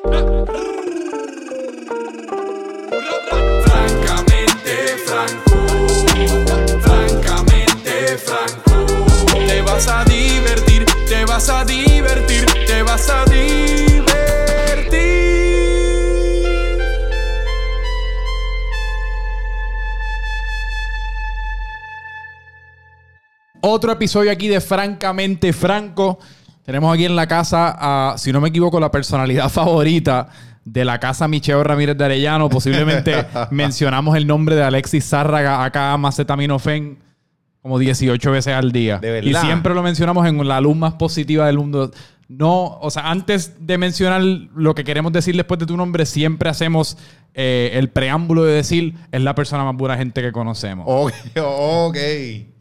Francamente franco, francamente franco. Te vas a divertir, te vas a divertir, te vas a divertir. Otro episodio aquí de Francamente Franco. Tenemos aquí en la casa a, si no me equivoco, la personalidad favorita de la casa Micheo Ramírez de Arellano. Posiblemente mencionamos el nombre de Alexis Zárraga, acá Macetaminofen, como 18 veces al día. De y verdad. siempre lo mencionamos en la luz más positiva del mundo. No, o sea, antes de mencionar lo que queremos decir después de tu nombre, siempre hacemos eh, el preámbulo de decir es la persona más buena gente que conocemos. Ok, ok.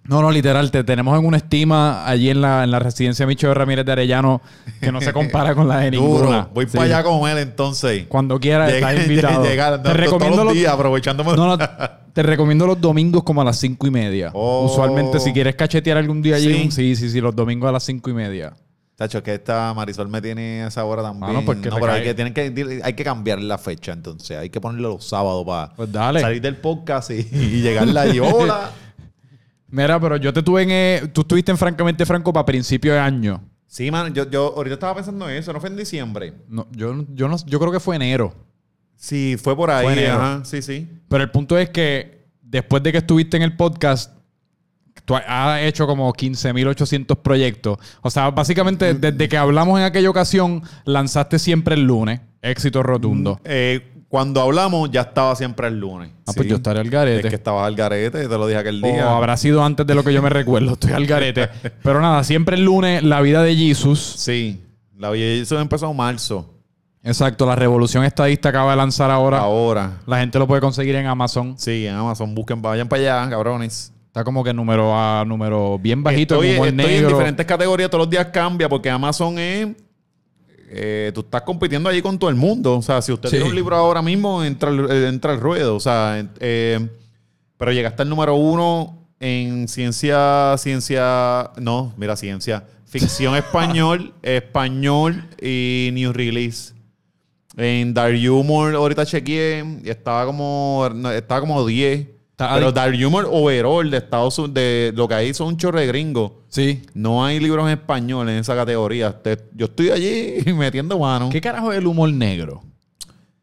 No, no, literal, te tenemos en una estima allí en la, en la residencia Micho Ramírez de Arellano que no se compara con la de ninguna. Duro. Voy Sí. para allá con él entonces. Cuando quieras, Llega- estás invitado. llegar, no, te, recomiendo los días, aprovechándome. no, no, te recomiendo los domingos como a las cinco y media. Oh. Usualmente, si quieres cachetear algún día allí, Sí. sí, sí, sí, los domingos a las cinco y media. Tacho, que esta Marisol me tiene esa hora también. Ah, no, porque pero hay que, tienen que, hay que cambiar la fecha entonces. Hay que ponerlo los sábados para Pues salir del podcast y, y llegarle allí. Hola. Mira, pero yo te tuve en. eh, tú estuviste en Francamente Franco para principio de año. Sí, man, yo, yo ahorita estaba pensando en eso. ¿No fue en diciembre? No, yo, yo, no, yo creo que fue enero. Sí, fue por ahí. Fue enero. Ajá, sí, sí. Pero el punto es que después de que estuviste en el podcast, tú has hecho como 15.800 proyectos. O sea, básicamente desde que hablamos en aquella ocasión, lanzaste siempre el lunes. Éxito rotundo. Eh, cuando hablamos ya estaba siempre el lunes. Ah, pues Sí. yo estaré al garete. Es que estabas al garete, te lo dije aquel O día. habrá sido antes de lo que yo me recuerdo. Estoy al garete. Pero nada, siempre el lunes, la vida de Jesus. Sí. La eso empezó en marzo. Exacto, la revolución estadista acaba de lanzar ahora. Ahora. La gente lo puede conseguir en Amazon. Sí, en Amazon. Busquen, vayan para allá, cabrones. Está como que número a número bien bajito, estoy, en humor estoy en diferentes categorías, todos los días cambia porque Amazon es. Eh, tú estás compitiendo allí con todo el mundo. O sea, si usted Sí. tiene un libro ahora mismo, entra, eh, entra el ruedo. O sea, eh, pero llegaste al número uno en ciencia, ciencia, no, mira, ciencia, ficción español, español y new release. En Dark Humor, ahorita chequeé, estaba como, estaba como 10. Pero Dark Humor overall de Estados Unidos, de lo que hay son un chorro de gringos. Sí. No hay libros en español en esa categoría. Te- yo estoy allí metiendo mano. ¿Qué carajo es el humor negro?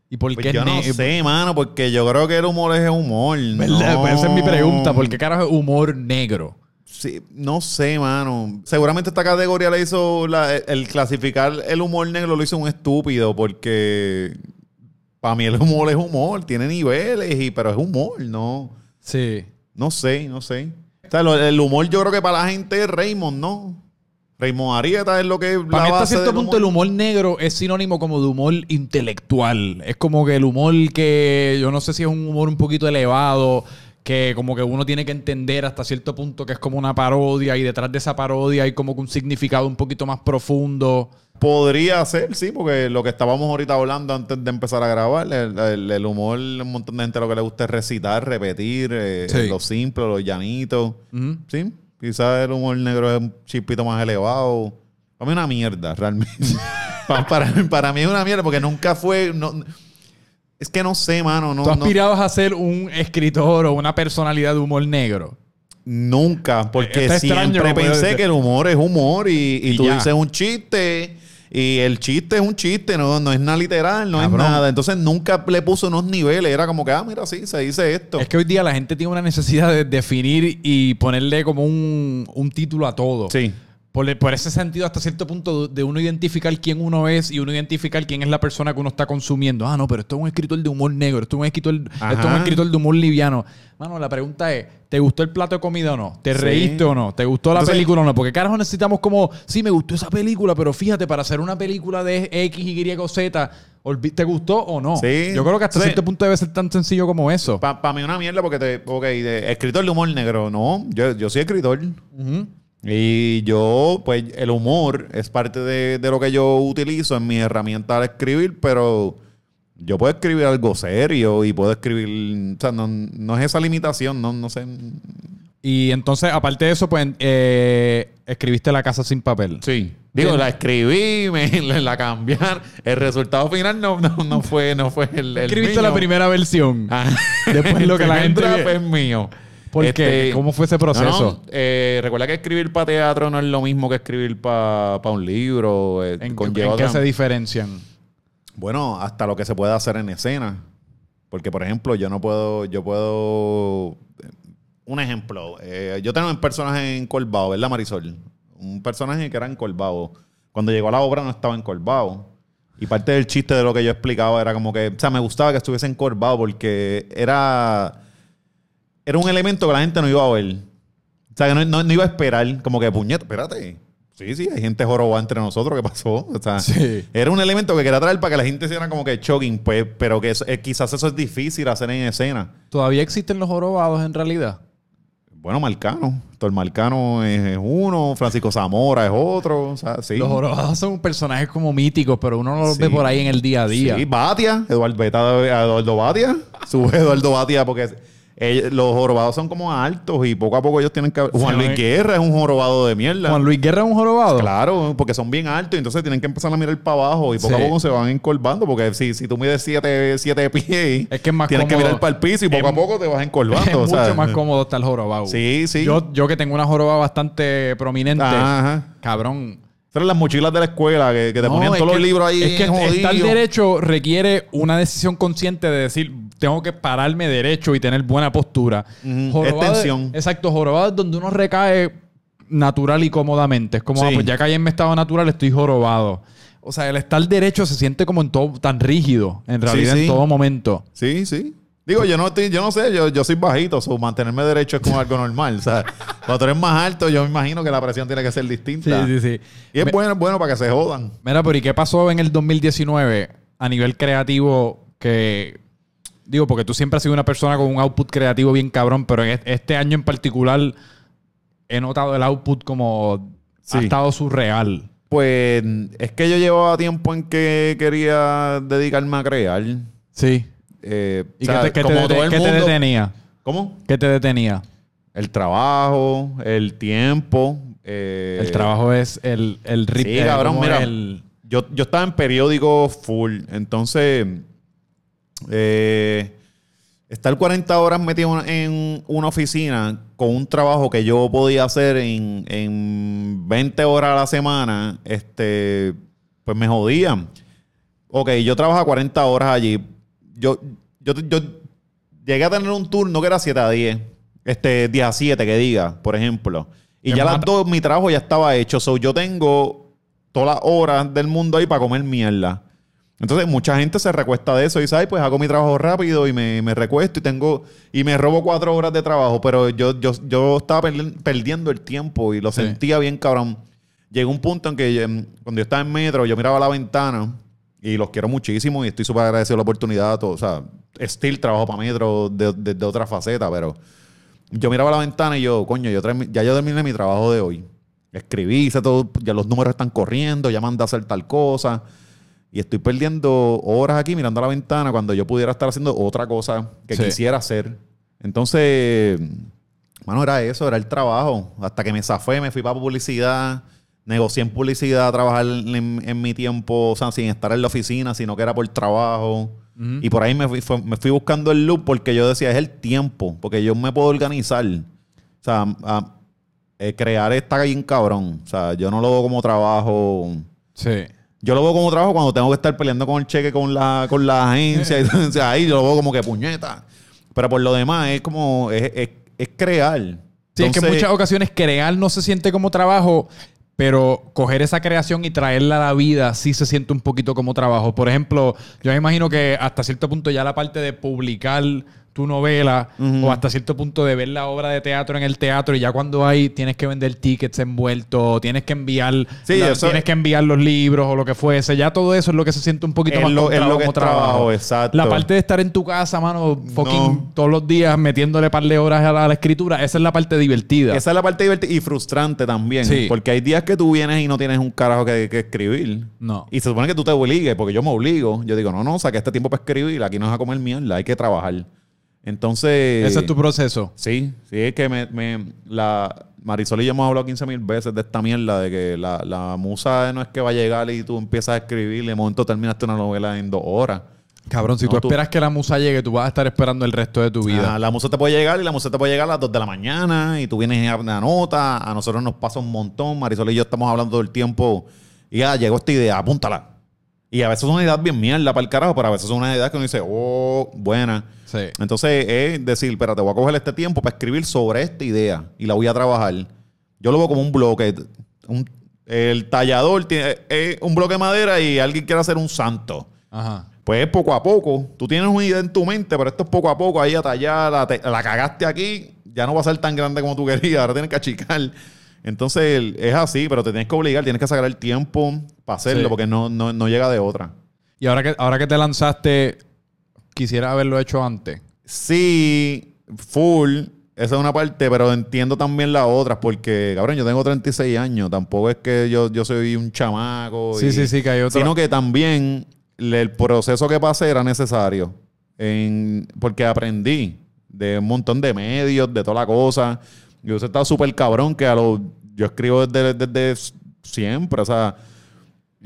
¿Y por Pues qué yo es no sé, mano, porque yo creo que el humor es humor. ¿Verdad? No. Pues esa es mi pregunta. ¿Por qué carajo es humor negro? Sí, no sé, mano. Seguramente esta categoría le hizo la- el clasificar el humor negro lo hizo un estúpido porque para mí el humor es humor, tiene niveles y pero es humor, no. Sí. No sé, no sé. O sea, lo- el humor yo creo que para la gente es Raymond, ¿no? Raymond Arieta es lo que Para mí hasta cierto punto el humor negro es sinónimo como de humor intelectual. Es como que el humor que yo no sé si es un humor un poquito elevado, que como que uno tiene que entender hasta cierto punto que es como una parodia y detrás de esa parodia hay como que un significado un poquito más profundo. Podría ser, sí, porque lo que estábamos ahorita hablando antes de empezar a grabar, el, el- el humor, un montón de gente lo que le gusta es recitar, repetir, eh, Sí. lo simple, lo llanito. Sí, quizás el humor negro es un chispito más elevado. Para mí es una mierda, realmente. Pa- para, para mí es una mierda porque nunca fue... no- es que no sé, mano. No, ¿Tú no- aspirabas a ser un escritor o una personalidad de humor negro? nunca, porque Está extraño, siempre como pensé que el humor es humor y, y Y tú ya. dices un chiste y el chiste es un chiste, no, no es nada literal, no Cabrón. es nada. Entonces nunca le puso unos niveles, era como que, ah, mira, sí, se dice esto. Es que hoy día la gente tiene una necesidad de definir y ponerle como un, un título a todo. Sí. Por, por ese sentido, hasta cierto punto, de uno identificar quién uno es y uno identificar quién es la persona que uno está consumiendo. Ah, no, pero esto es un escritor de humor negro, esto es un escritor, esto es un escritor de humor liviano. Mano, la pregunta es, ¿te gustó el plato de comida o no? ¿te Sí. reíste o no? ¿Te gustó la Entonces- película o no? Porque carajo necesitamos como, sí, me gustó esa película, pero fíjate, para hacer una película de X, Y o Z, ¿te gustó o no? Sí. Yo creo que hasta Sí. cierto punto debe ser tan sencillo como eso. Para mí es una mierda porque te, ok, de escritor de humor negro, no, yo, yo soy escritor. Ujú. Y yo, pues, el humor es parte de, de lo que yo utilizo en mi herramienta al escribir, pero yo puedo escribir algo serio y puedo escribir, o sea, no, no es esa limitación, no, no sé. Y entonces, aparte de eso, pues, eh, escribiste La Casa Sin Papel. Sí. Digo, la escribí, me la, la cambiar. El resultado final no, no, no fue, no fue el, el Escribiste mío. la primera versión. Ah. Después lo que la gente draft ve- es mío. ¿Por qué? Este, ¿Cómo fue ese proceso? No, no, eh, recuerda que escribir para teatro no es lo mismo que escribir para un libro. eh, ¿En, qué se diferencian? Bueno, hasta lo que se puede hacer en escena. Porque, por ejemplo, yo no puedo, yo puedo... Un ejemplo. eh, yo tengo un personaje en Colbao, ¿verdad, Marisol? Un personaje que era en Colbao. Cuando llegó a la obra no estaba en Colbao. Y parte del chiste de lo que yo explicaba era como que... O sea, me gustaba que estuviese en Colbao porque era... Era un elemento que la gente no iba a ver. O sea, que no, no- no iba a esperar. Como que, puñeta, espérate. Sí, sí, hay gente jorobada entre nosotros. ¿Qué pasó? O sea, Sí. era un elemento que quería traer para que la gente hiciera como que shocking, pues, pero que eso- eh, quizás eso es difícil hacer en escena. ¿Todavía existen los jorobados en realidad? Bueno, Marcano. Héctor Marcano es, es uno, Francisco Zamora es otro. O sea, sí. Los jorobados son personajes como míticos, pero uno no los Sí. ve por ahí en el día a día. Sí, Batia, Eduardo, Eduardo Batia. Sube Eduardo Batia porque ellos- los jorobados son como altos y poco a poco ellos tienen que... Juan Luis es- Guerra es un jorobado de mierda. Juan Luis Guerra es un jorobado. Claro, porque son bien altos y entonces tienen que empezar a mirar para abajo y poco Sí. a poco se van encorvando porque si, si tú mides 7 siete, pies, Es que es más tienes que mirar para el piso y poco Es- a poco te vas Es encorvando. o mucho más cómodo estar jorobado. Sí, sí. Yo, yo que tengo una joroba bastante prominente, Ajá. cabrón. Eran las mochilas de la escuela que, que te No, ponían todos los libros ahí Es que jodidos. estar derecho requiere una decisión consciente de decir, tengo que pararme derecho y tener buena postura. Ujú, Jorobado es es- tensión. Exacto, jorobado es donde uno recae natural y cómodamente. Es como, Sí. ah, pues ya caí en mi estado natural, estoy jorobado. O sea, el estar derecho se siente como en todo tan rígido, en realidad, sí. en todo momento. Sí, sí. Digo, yo no estoy, yo no sé, yo, yo soy bajito, so mantenerme derecho es como algo normal. O sea, cuando tú eres más alto, yo me imagino que la presión tiene que ser distinta. Sí, sí, sí. Y es Me- bueno, bueno para que se jodan. Mira, pero ¿y qué pasó en el 2019 a nivel creativo que... Digo, porque tú siempre has sido una persona con un output creativo bien cabrón, pero en est- este año en particular he notado el output como Sí. ha estado surreal. Pues es que yo llevaba tiempo en que quería dedicarme a crear. Sí. Eh, ¿Y o sea, qué, te, te como todo el qué te detenía? ¿Cómo? ¿Qué te detenía? El trabajo, el tiempo. eh, el trabajo es el, el rit- Sí, cabrón, mira. el- Yo, yo estaba en periódico full. Entonces, eh, estar 40 horas metido en una oficina con un trabajo que yo podía hacer en, en 20 horas a la semana, este, pues me jodían. Ok, yo trabajaba 40 horas allí. Yo, yo, yo llegué a tener un turno que era 7 a 10. Este, 10 a 7, que diga, por ejemplo. Y ya las dos, mi trabajo ya estaba hecho. So, yo tengo todas las horas del mundo ahí para comer mierda. Entonces, mucha gente se recuesta de eso y dice, ay, pues hago mi trabajo rápido y me, me recuesto y tengo y me robo cuatro horas de trabajo. Pero yo, yo, yo estaba perdi- perdiendo el tiempo y lo Sí. sentía bien, cabrón. Llegó un punto en que em, cuando yo estaba en metro, yo miraba la ventana y los quiero muchísimo y estoy súper agradecido de la oportunidad. Todo, o sea, still trabajo para metro desde de, de otra faceta, pero yo miraba a la ventana y yo, coño, yo ya yo terminé mi trabajo de hoy. Escribí, hice todo, ya los números están corriendo, ya mandé a hacer tal cosa. Y estoy perdiendo horas aquí mirando a la ventana cuando yo pudiera estar haciendo otra cosa que Sí. quisiera hacer. Entonces, mano, era eso, era el trabajo. Hasta que me zafé, me fui para publicidad, negocié en publicidad, trabajar en, en mi tiempo, o sea, sin estar en la oficina, sino que era por trabajo. Y por ahí me fui, fue- me fui buscando el loop porque yo decía, es el tiempo, porque yo me puedo organizar. O sea, a- eh, crear está bien cabrón. O sea, yo no lo veo como trabajo. Sí. Yo lo veo como trabajo cuando tengo que estar peleando con el cheque con la, con la agencia. y entonces ahí yo lo veo como que puñeta. Pero por lo demás es como, es, es- es crear. Sí, es que en muchas ocasiones crear no se siente como trabajo, pero coger esa creación y traerla a la vida sí se siente un poquito como trabajo. Por ejemplo, yo me imagino que hasta cierto punto ya la parte de publicar tu novela o hasta cierto punto de ver la obra de teatro en el teatro y ya cuando hay tienes que vender tickets envueltos, tienes que enviar Sí, la- eso- tienes que enviar los libros o lo que fuese, ya todo eso es lo que se siente un poquito más lo- es lo trabajo, que es trabajo, exacto. La parte de estar en tu casa, mano, fucking No. todos los días metiéndole par de horas a la, a la escritura, esa es la parte divertida. Esa es la parte divertida y frustrante también. Sí. Porque hay días que tú vienes y no tienes un carajo que, que escribir. No. Y se supone que tú te obligues, porque yo me obligo. Yo digo, no, no, saqué este tiempo para escribir. Aquí no es a comer mierda, hay que trabajar. Entonces... Ese es tu proceso. Sí, sí, es que me, me- la Marisol y yo hemos hablado 15 mil veces de esta mierda, de que la, la musa no es que va a llegar y tú empiezas a escribir y de momento terminaste una novela en dos horas. Cabrón, si No, tú tú- esperas que la musa llegue, tú vas a estar esperando el resto de tu vida. Ah, la musa te puede llegar y la musa te puede llegar a las 2 de la mañana y tú vienes a una nota, a nosotros nos pasa un montón, Marisol y yo estamos hablando todo el tiempo y ya llegó esta idea, apúntala. Y a veces es una idea bien mierda para el carajo, pero a veces es una idea que uno dice, oh, buena. Sí. Entonces es decir, espérate, voy a coger este tiempo para escribir sobre esta idea y la voy a trabajar. Yo lo veo como un bloque. un- el tallador tiene es un bloque de madera y alguien quiere hacer un santo. Ajá. Pues poco a poco. Tú tienes una idea en tu mente, pero esto es poco a poco. Ahí a tallar, la, te- la cagaste aquí, ya no va a ser tan grande como tú querías. Ahora tienes que achicar. Entonces el- es así, pero te tienes que obligar, tienes que sacar el tiempo para hacerlo Sí. porque no, no, no llega de otra. Y ahora que, ahora que te lanzaste, quisiera haberlo hecho antes. Sí, full. Esa es una parte, pero entiendo también las otras porque, cabrón, yo tengo 36 años. Tampoco es que yo, yo soy un chamaco. Sí, y- sí, sí, que hay otra- Sino que también le- el proceso que pasé era necesario. En, porque aprendí de un montón de medios, de toda la cosa. Yo he estado súper cabrón que a los... Yo escribo desde, desde siempre, o sea...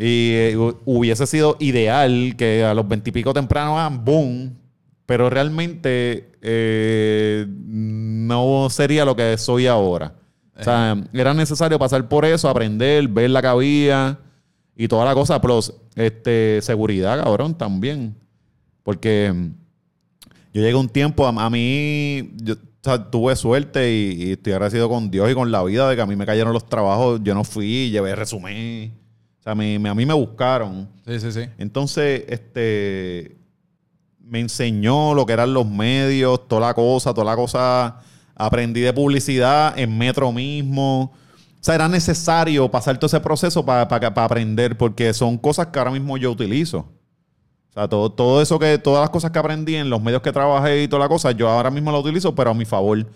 Y eh, hu- hubiese sido ideal que a los veintipico temprano hagan boom, pero realmente eh, no sería lo que soy ahora. O sea, era necesario pasar por eso, aprender, ver la que había y toda la cosa, plus este, seguridad, cabrón, también. Porque mm, yo llegué un tiempo, a, a mí, yo sea, tuve suerte y, y estoy agradecido con Dios y con la vida de que a mí me cayeron los trabajos, yo no fui, llevé resumen. O sea, me- me- a mí me buscaron. Sí, sí, sí. Entonces, este me enseñó lo que eran los medios, toda la cosa, toda la cosa. Aprendí de publicidad en Metro mismo. O sea, era necesario pasar todo ese proceso para aprender, porque son cosas que ahora mismo yo utilizo. O sea, todo, todo eso que, todas las cosas que aprendí en los medios que trabajé y toda la cosa, yo ahora mismo la utilizo, pero a mi favor.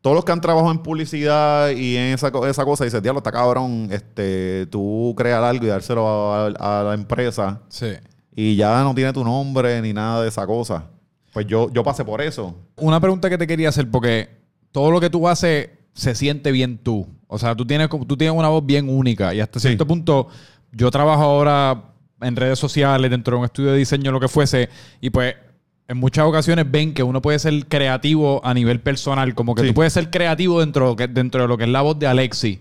Todos los que han trabajado en publicidad y en esa, esa cosa, dicen, diablo, está cabrón, este, tú crear algo y dárselo a, a la empresa Sí. y ya no tiene tu nombre ni nada de esa cosa. Pues yo, yo pasé por eso. Una pregunta que te quería hacer, porque todo lo que tú haces se siente bien tú. O sea, tú tienes, tú tienes una voz bien única y hasta Sí. cierto punto yo trabajo ahora en redes sociales, dentro de un estudio de diseño, lo que fuese, y pues en muchas ocasiones ven que uno puede ser creativo a nivel personal, como que Sí. tú puedes ser creativo dentro, de lo que- dentro de lo que es la voz de Alexi.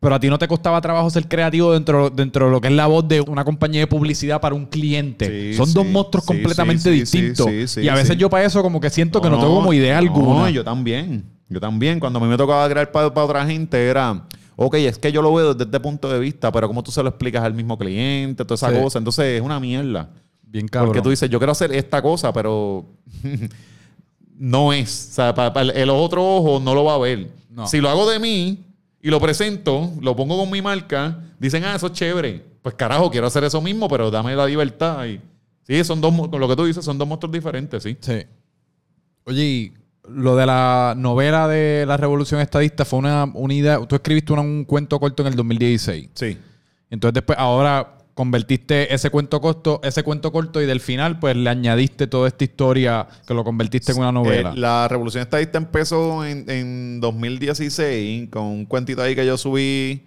Pero a ti no te costaba trabajo ser creativo dentro, dentro de lo que es la voz de una compañía de publicidad para un cliente. Sí, Son dos monstruos completamente distintos. y a veces yo para eso como que siento que no, tengo como idea alguna. No, yo también. Yo también. Cuando a mí me tocaba crear para, otra gente era, ok, es que yo lo veo desde este punto de vista, pero ¿cómo tú se lo explicas al mismo cliente? Toda esa Sí. cosa. Entonces es una mierda. Bien cabrón. Porque tú dices, yo quiero hacer esta cosa, pero no es. O sea, pa- pa- el, otro ojo no lo va a ver. No. Si lo hago de mí y lo presento, lo pongo con mi marca, dicen, ah, eso es chévere. Pues carajo, quiero hacer eso mismo, pero dame la libertad. Y, sí, son dos, con lo que tú dices, son dos monstruos diferentes, sí. Sí. Oye, y lo de la novela de la Revolución Estadista fue una, idea. Tú escribiste una- un cuento corto en el 2016. Sí. Entonces después ahora convertiste ese cuento corto, ese cuento corto y del final pues le añadiste toda esta historia que lo convertiste en una novela. Eh, la Revolución Estadista empezó en, en 2016 con un cuentito ahí que yo subí.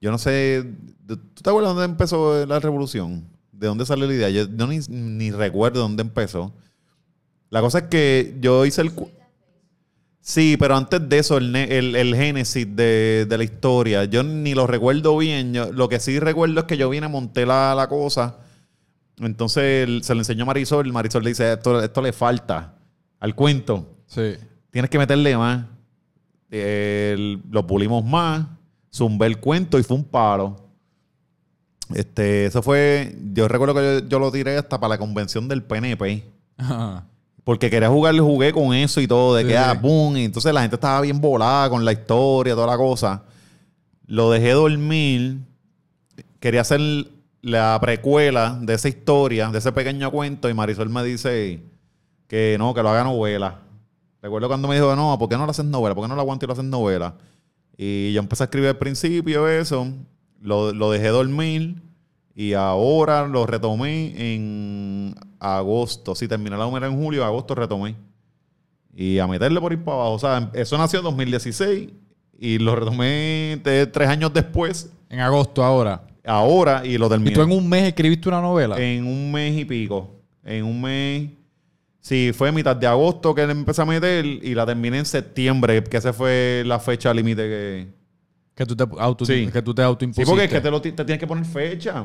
Yo no sé. ¿Tú te acuerdas dónde empezó la revolución? ¿De dónde salió la idea? Yo no ni, ni recuerdo dónde empezó. La cosa es que yo hice el. cu- Sí, pero antes de eso, el, el, el génesis de, de la historia, yo ni lo recuerdo bien. Yo- lo que sí recuerdo es que yo vine, monté la, la cosa. Entonces el- se lo enseñó a Marisol. Marisol le dice: esto, esto le falta al cuento. sí. Tienes que meterle más. Lo pulimos más. Zumbé el cuento y fue un palo. Este, eso fue. Yo recuerdo que yo, yo lo tiré hasta para la convención del PNP. Ajá. Porque quería jugar, jugué con eso y todo, de Sí. que ah, boom. Y entonces la gente estaba bien volada con la historia, toda la cosa. Lo dejé dormir. Quería hacer la precuela de esa historia, de ese pequeño cuento. Y Marisol me dice que no, que lo haga novela. Recuerdo cuando me dijo, no, ¿por qué no lo haces novela? ¿Por qué no lo aguanto y lo haces novela? Y yo empecé a escribir al principio eso. Lo, lo dejé dormir. Y ahora lo retomé en agosto. Sí, terminé la húmeda en julio, agosto retomé. Y a meterle por ir para abajo. O sea, eso nació en 2016 y lo retomé tres años después, En agosto ahora. ahora, y lo terminé. ¿Y tú en un mes escribiste una novela? En un mes y pico. En un mes. Sí, fue mitad de agosto que le empecé a meter y la terminé en septiembre, que esa fue la fecha límite que. Que tú te, auto, Sí. que tú te Sí, autoimpusiste. porque es que te, lo te tienes que poner fecha.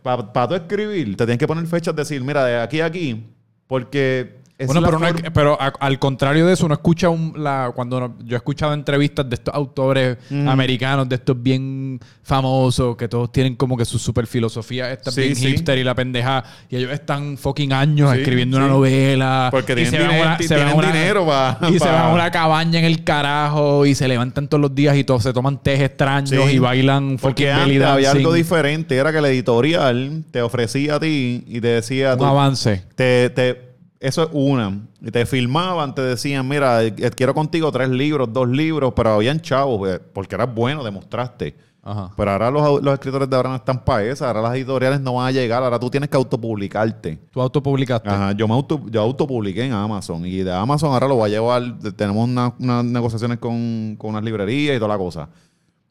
Para tú escribir, te tienes que poner fechas, decir, mira, de aquí a aquí, porque. Es Bueno, la pero, forma- pero a- al contrario de eso, uno escucha un, la, cuando yo he escuchado entrevistas de estos autores americanos, de estos bien famosos, que todos tienen como que su super filosofía esta Sí, bien sí. hipster y la pendeja, y ellos están fucking años Sí, escribiendo una novela. Porque y tienen se van a dinero- una- se tienen una- dinero pa- Y se van a una cabaña en el carajo y se levantan todos los días y todos se toman tés extraños y bailan Porque fucking había algo diferente, era que el editorial te ofrecía a ti y te decía... Un tú- avance. te, te- eso es una. Y te filmaban, te decían, mira, eh, quiero contigo tres libros, dos libros, pero habían chavos, pues, porque eras bueno, demostraste. Ajá. Pero ahora los, los escritores de ahora no están para eso, ahora las editoriales no van a llegar, ahora tú tienes que autopublicarte. Tú autopublicaste. Ajá, yo me auto, yo autopubliqué en Amazon y de Amazon ahora lo voy a llevar, tenemos una- unas negociaciones con, con unas librerías y toda la cosa.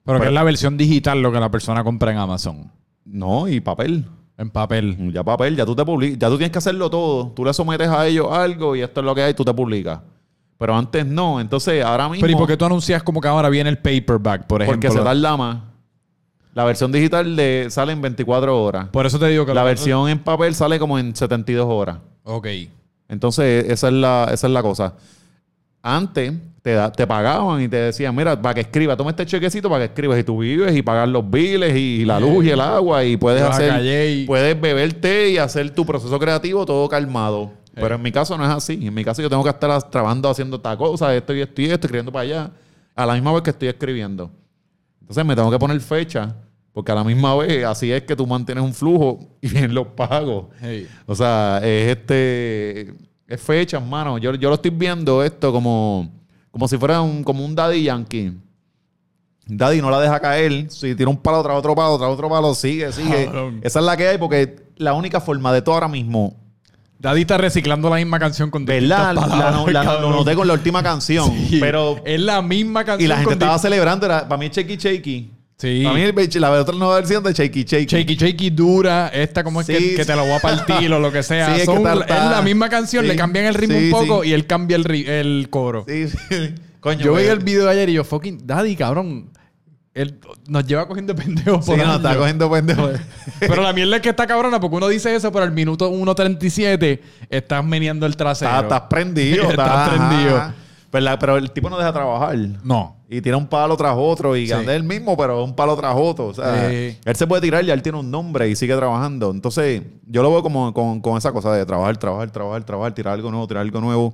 Pero, que Pero- es la versión digital lo que la persona compra en Amazon. No, y papel. En papel. Ya papel, ya tú te publicas, ya tú tienes que hacerlo todo. Tú le sometes a ellos algo y esto es lo que hay, tú te publicas. Pero antes no, entonces ahora mismo... Pero ¿y por qué tú anuncias como que ahora viene el paperback, por ejemplo? Porque se tarda más. La versión digital de, sale en 24 horas. Por eso te digo que La versión en papel sale como en 72 horas. Ok. Entonces, esa es la, esa es la cosa. Antes te, da- te pagaban y te decían, mira, para que escribas, toma este chequecito para que escribas y tú vives y pagar los biles y, la luz y el agua y puedes hacer, y- puedes beber té y hacer tu proceso creativo todo calmado. Pero en mi caso no es así. En mi caso yo tengo que estar trabajando haciendo esta cosa, esto y esto y esto, escribiendo para allá, a la misma vez que estoy escribiendo. Entonces me tengo que poner fecha, porque a la misma vez así es que tú mantienes un flujo y vienen los pagos. Hey. O sea, es este. Es fecha, hermano. Yo, yo lo estoy viendo esto como, como si fuera un, como un daddy yankee. Daddy no la deja caer. Si tira un palo tras otro palo, tras otro palo, sigue, sigue. Cabrón. Esa es la que hay porque la única forma de todo ahora mismo. Daddy está reciclando la misma canción con ¿Verdad? distintas La- lo noté con la última canción. Sí. Pero. Es la misma canción Y la gente con estaba celebrando. Era, para mí es Shaky Shaky. Sí. Para mí el- la otra nueva versión de Shaky Shaky. Shaky Shaky dura, esta como es Sí, que, te lo voy a partir o lo que sea. Sí, es que está- es está- la misma canción, le cambian el ritmo un poco y él cambia el, coro. Sí, sí. Coño, Yo vi el video de ayer y yo, fucking, Daddy, cabrón. Él nos lleva cogiendo pendejos Sí, no, está cogiendo pendejo. Pero la mierda es que está cabrona porque uno dice eso, pero al minuto 1.37 estás meneando el trasero. Estás, estás prendido. Estás prendido. ajá. Pero, la- pero el tipo no deja trabajar. No. Y tira un palo tras otro y Sí. anda él mismo, pero un palo tras otro. O sea, Sí. él se puede tirar y él tiene un nombre y sigue trabajando. Entonces, yo lo veo como con, con esa cosa de trabajar, trabajar, trabajar, trabajar, tirar algo nuevo, tirar algo nuevo.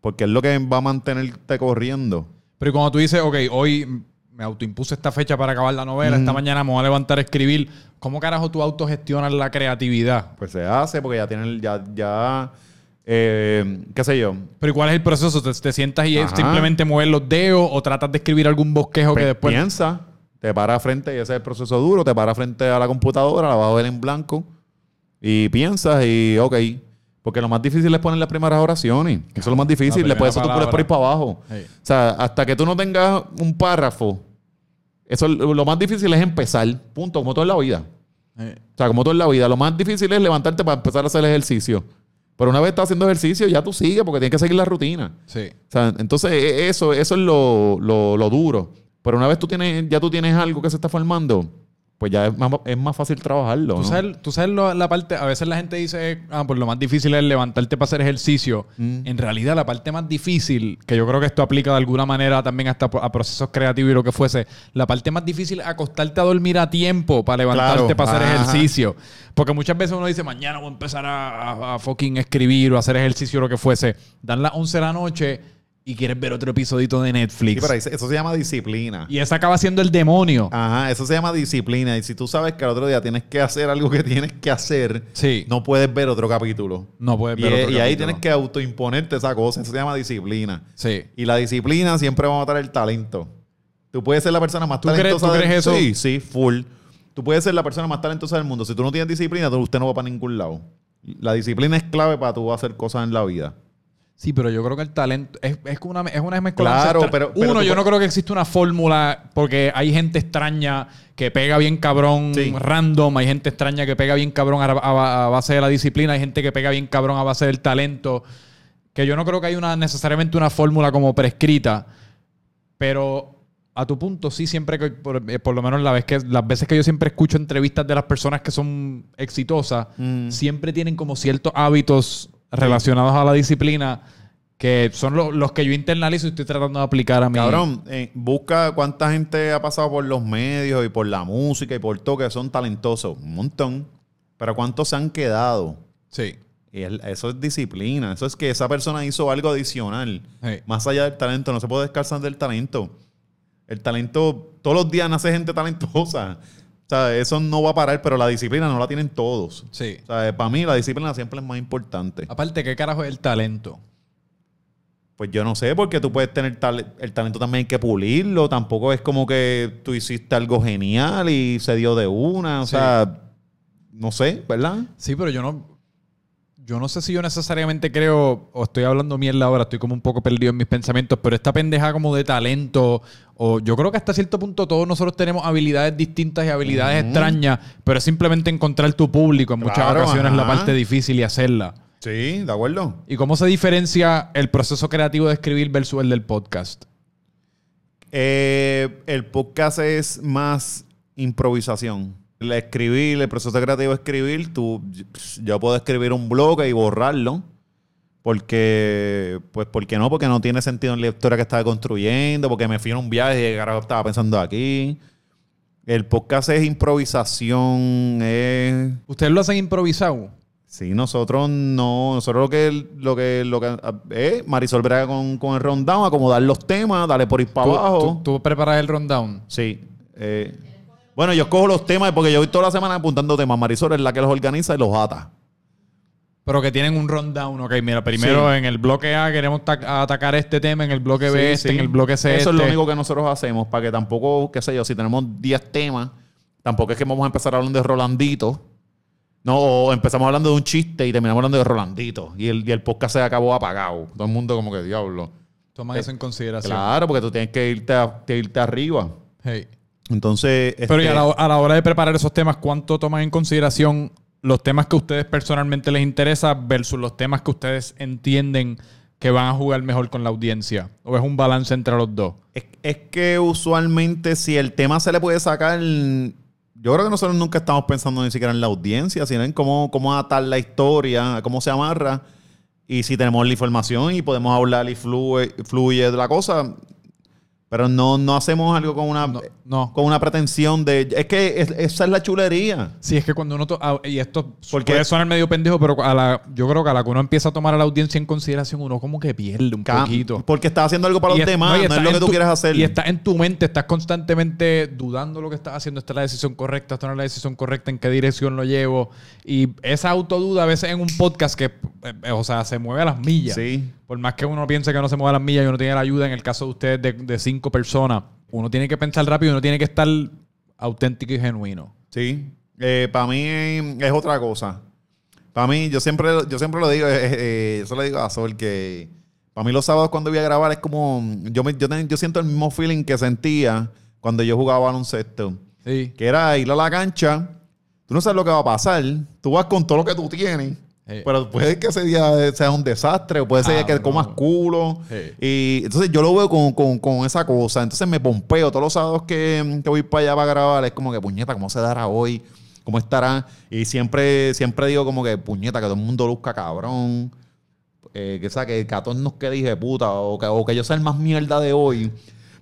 Porque es lo que va a mantenerte corriendo. Pero cuando tú dices, ok, hoy me autoimpuse esta fecha para acabar la novela, esta mañana me voy a levantar a escribir, ¿cómo carajo tú autogestionas la creatividad? Pues se hace porque ya tienen, ya, ya, eh, qué sé yo. Pero ¿y cuál es el proceso? ¿Te, te sientas y es Ajá. simplemente mueves los dedos o tratas de escribir algún bosquejo que después... Piensa, te para frente, y ese es el proceso duro, te para frente a la computadora, la vas a ver en blanco y piensas y ok. Porque lo más difícil es poner las primeras oraciones. Eso es lo más difícil. Después de eso tú puedes por ahí para abajo. O sea, hasta que tú no tengas un párrafo, eso es- lo más difícil es empezar. Punto. Como todo en la vida. O sea, como todo en la vida. Lo más difícil es levantarte para empezar a hacer ejercicio. Pero una vez estás haciendo ejercicio, ya tú sigues porque tienes que seguir la rutina. sí. O sea, entonces e- eso, eso es lo, lo- lo duro. Pero una vez tú tienes, ya tú tienes algo que se está formando, pues ya es más, es más fácil trabajarlo. Tú ¿no? sabes, tú sabes lo- la parte, a veces la gente dice, ah, pues lo más difícil es levantarte para hacer ejercicio. Mm. En realidad, la parte más difícil, que yo creo que esto aplica de alguna manera también hasta a procesos creativos y lo que fuese, la parte más difícil es acostarte a dormir a tiempo para levantarte Claro. para hacer Ajá. ejercicio. Porque muchas veces uno dice, mañana voy a empezar a, a- a fucking escribir o hacer ejercicio o lo que fuese. Dan las 11 de la noche y quieres ver otro episodito de Sí, Netflix. pero eso eso se llama disciplina. y ese acaba siendo el demonio. Ajá, eso se llama disciplina. Y si tú sabes que al otro día tienes que hacer algo que tienes que hacer, Sí. no puedes ver otro capítulo. No puedes Y, ver otro y ahí capítulo. tienes que autoimponerte esa cosa. Eso se llama disciplina. Sí. Y la disciplina siempre va a matar el talento. Tú puedes ser la persona más ¿Tú crees- talentosa tú del crees eso? Sí, sí, full. Tú puedes ser la persona más talentosa del mundo. Si tú no tienes disciplina, usted no va para ningún lado. La disciplina es clave para tú hacer cosas en la vida. Sí, pero yo creo que el talento es, es una, es una. Claro, pero- pero Uno, yo no creo que exista una fórmula porque hay gente extraña que pega bien cabrón Sí. random, hay gente extraña que pega bien cabrón a, a- a base de la disciplina, hay gente que pega bien cabrón a base del talento. Que yo no creo que hay una necesariamente una fórmula como prescrita, pero a tu punto sí siempre que por, eh, por lo menos la vez que las veces que yo siempre escucho entrevistas de las personas que son exitosas, Mm. siempre tienen como ciertos hábitos relacionados a la disciplina que son lo- los que yo internalizo y estoy tratando de aplicar a mi Cabrón, eh, busca cuánta gente ha pasado por los medios y por la música y por todo que son talentosos. Un montón. Pero cuántos se han quedado. Sí. Y el- eso es disciplina. Eso es que esa persona hizo algo adicional. Sí. Más allá del talento. No se puede descansar del talento. El talento, todos los días nace gente talentosa. O sea, eso no va a parar, pero la disciplina no la tienen todos. Sí. O sea, para mí la disciplina siempre es más importante. Aparte, ¿qué carajo es el talento? Pues yo no sé, porque tú puedes tener tal- el talento también hay que pulirlo. Tampoco es como que tú hiciste algo genial y se dio de una. O Sí. sea, no sé, ¿verdad? Sí, pero yo no. Yo no sé si yo necesariamente creo, o estoy hablando mierda ahora, estoy como un poco perdido en mis pensamientos, pero esta pendeja como de talento, o yo creo que hasta cierto punto todos nosotros tenemos habilidades distintas y habilidades extrañas, pero es simplemente encontrar tu público. En muchas Claro, ocasiones la ajá. parte difícil y hacerla. Sí, de acuerdo. ¿Y cómo se diferencia el proceso creativo de escribir versus el del podcast? Eh, el podcast es más improvisación. Escribir, el proceso creativo de escribir, tú, yo puedo escribir un blog y borrarlo. Porque, pues, ¿por qué no? Porque no tiene sentido en la historia que estaba construyendo, porque me fui en un viaje y carajo estaba pensando aquí. El podcast es improvisación, es ¿Ustedes lo hacen improvisado? Sí, nosotros no, nosotros lo que lo que lo que eh, Marisol brega con, con el rundown, acomodar los temas, darle por ir para ¿Tú, abajo. tú- tú preparas el rundown? Sí. eh, bueno, yo cojo los temas porque yo voy toda la semana apuntando temas. Marisol es la que los organiza y los ata. Pero que tienen un rundown, ok, mira, primero Sí. en el bloque A queremos ta- atacar este tema, en el bloque B Sí, este, sí. en el bloque C Eso es lo este. único que nosotros hacemos para que tampoco, qué sé yo, si tenemos 10 temas, tampoco es que vamos a empezar hablando de Rolandito. No, o empezamos hablando de un chiste y terminamos hablando de Rolandito. Y el, y el podcast se acabó apagado. Todo el mundo como que diablo. Toman eso en consideración. Claro, porque tú tienes que irte, a- irte arriba. Hey. Entonces, Pero y este, a la, a la hora de preparar esos temas, ¿cuánto toman en consideración los temas que a ustedes personalmente les interesa versus los temas que ustedes entienden que van a jugar mejor con la audiencia? ¿O es un balance entre los dos? es, es que usualmente si el tema se le puede sacar, yo creo que nosotros nunca estamos pensando ni siquiera en la audiencia, sino en cómo, cómo atar la historia, cómo se amarra. Y si tenemos la información y podemos hablar y fluye, fluye de la cosa, pero no, no hacemos algo con una, No, no. con una pretensión de... Es que es- esa es la chulería. Sí, es que cuando uno... to- ah, y esto Porque- puede sonar medio pendejo, pero a la, yo creo que a la que uno empieza a tomar a la audiencia en consideración, uno como que pierde un poquito. Porque estás haciendo algo para Y los es- demás, no, es lo que tú tu- quieres hacer. Y está en tu mente, estás constantemente dudando lo que estás haciendo. Esta es la decisión correcta, esta no es la decisión correcta, en qué dirección lo llevo. Y esa autoduda a veces en un podcast que, eh, o sea, se mueve a las millas. Sí. Por más que uno piense que no se mueve las millas y uno tiene la ayuda, en el caso de ustedes de, de cinco personas, uno tiene que pensar rápido, uno tiene que estar auténtico y genuino. Sí. para mí es otra cosa. Para mí, yo siempre, yo siempre lo digo, eh, eh, eso le digo a Sol, que para mí los sábados cuando voy a grabar es como, yo, me, yo, ten- yo siento el mismo feeling que sentía cuando yo jugaba baloncesto. Sí. Que era ir a la cancha, tú no sabes lo que va a pasar, tú vas con todo lo que tú tienes, Pero puede que ese día sea un desastre, o puede ser que Cabrón. comas culo. Y entonces yo lo veo con, con- con esa cosa. Entonces me pompeo todos los sábados que, que voy para allá para grabar. Es como que, puñeta, ¿cómo se dará hoy? ¿Cómo estará? Y siempre, siempre digo como que, puñeta, que todo el mundo luzca cabrón. Eh, que, o sea, que, todos nos quede hije puta. O que, o que yo sea el más mierda de hoy.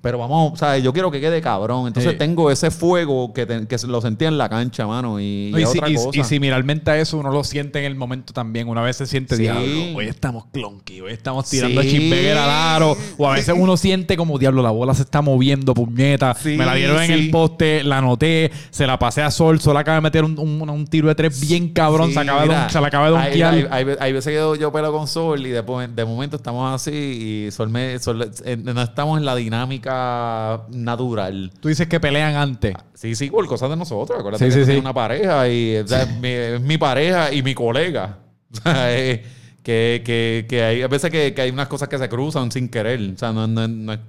Pero vamos, o sea, yo quiero que quede cabrón. Entonces Sí. tengo ese fuego que, te- que lo sentí en la cancha, mano. Y, No, y y, si- otra y- cosa. y similarmente a eso uno lo siente en el momento también. Una vez se siente, Sí. diablo, hoy estamos clonky, hoy estamos tirando Sí. a Chipbeger al aro. O a veces uno siente como, diablo, la bola se está moviendo, puñeta. Me la dieron en el poste, la anoté, se la pasé a Sol, Sol acaba de meter un, un- un tiro de tres bien cabrón, se, acaba de mira, don- se la acaba de donkear. hay, hay- hay veces que yo, yo pelo con Sol y después, de momento estamos así y Sol, me- Sol- eh, no estamos en la dinámica natural. Tú dices que pelean antes. Sí, sí, por cosas de nosotros. Acuérdate Sí, que sí, una pareja y o sea, es, mi, es mi pareja y mi colega. O sea, eh, que, que, que hay a veces que, que hay unas cosas que se cruzan sin querer. O sea, no, no- no es-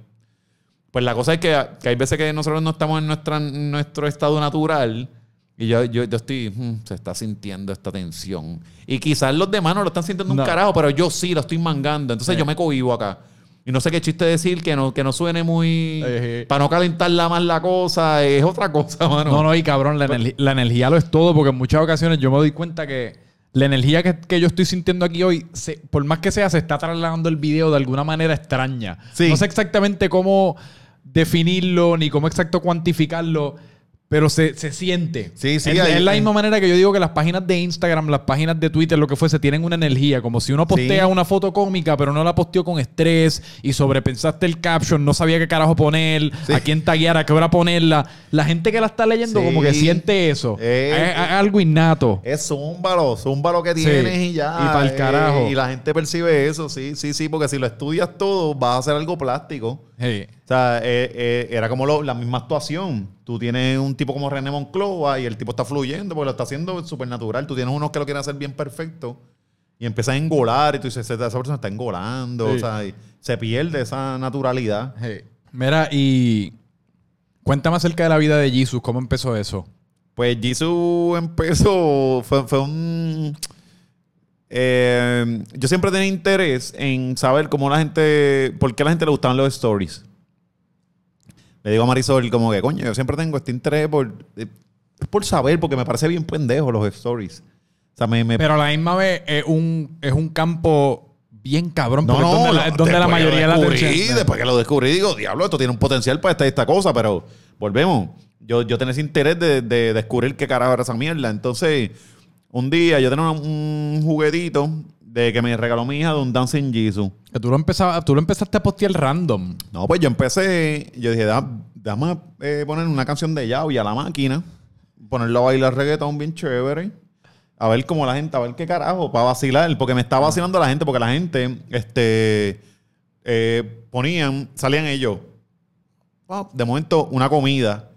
Pues la cosa es que, que hay veces que nosotros no estamos en, nuestra, en nuestro estado natural y yo, yo, yo estoy, "Mm, se está sintiendo esta tensión. Y quizás los demás no lo están sintiendo No. un carajo, pero yo sí lo estoy mangando. Entonces Sí. yo me cohibo acá. Y no sé qué chiste decir, que no, que no suene muy... Ejé. Para no calentarla más la cosa, es otra cosa, mano. No, no, y cabrón, la, energi- la energía lo es todo, porque en muchas ocasiones yo me doy cuenta que la energía que, que yo estoy sintiendo aquí hoy, se- por más que sea, se está trasladando el video de alguna manera extraña. Sí. No sé exactamente cómo definirlo, ni cómo exacto cuantificarlo, pero se, se siente. Sí, sí, Es, hay- es la hay- misma manera que yo digo que las páginas de Instagram, las páginas de Twitter, lo que fuese, tienen una energía. Como si uno postea Sí. una foto cómica, pero no la posteó con estrés y sobrepensaste el caption, no sabía qué carajo poner, Sí. a quién taguear, a qué hora ponerla. La gente que la está leyendo Sí. como que siente eso. Eh, es, es algo innato. Es zúmbalo, zúmbalo que tienes y ya. Y pa'l eh, carajo. y la gente percibe eso, sí, sí, sí, porque si lo estudias todo, vas a hacer algo plástico. Sí. O sea, eh, eh, era como lo- la misma actuación. Tú tienes un tipo como René Monclova y el tipo está fluyendo porque lo está haciendo súper natural. Tú tienes unos que lo quieren hacer bien perfecto y empiezan a engolar y tú dices, esa persona está engolando. Sí. O sea, y se pierde esa naturalidad. Mira, y cuéntame acerca de la vida de Jesus, ¿cómo empezó eso? Pues Jisoo empezó, fue, fue un... eh, yo siempre tenía interés en saber cómo la gente, por qué a la gente le gustaban los stories. Le digo a Marisol como que, coño, yo siempre tengo este interés por, eh, es por saber, porque me parece bien pendejo los stories. O sea, me... me- Pero a la misma vez es un, es un campo bien cabrón, porque es donde, la, lo- es donde la que mayoría de la atención. Después que lo descubrí, digo, diablo, esto tiene un potencial para esta, esta cosa, pero volvemos. Yo, yo tenía ese interés de, de descubrir qué carajo era esa mierda. Entonces, un día yo tenía un, un juguetito de que me regaló mi hija de un Dancing Jesus. Que tú lo, empezabas, tú lo empezaste a postear random. No, pues yo empecé, yo dije, "Da- déjame eh, poner una canción de Yao y a la máquina, ponerlo a bailar reggaetón bien chévere, a ver cómo la gente, a ver qué carajo, para vacilar, porque me estaba vacilando la gente, porque la gente, este, eh, ponían, salían ellos, ah, de momento una comida,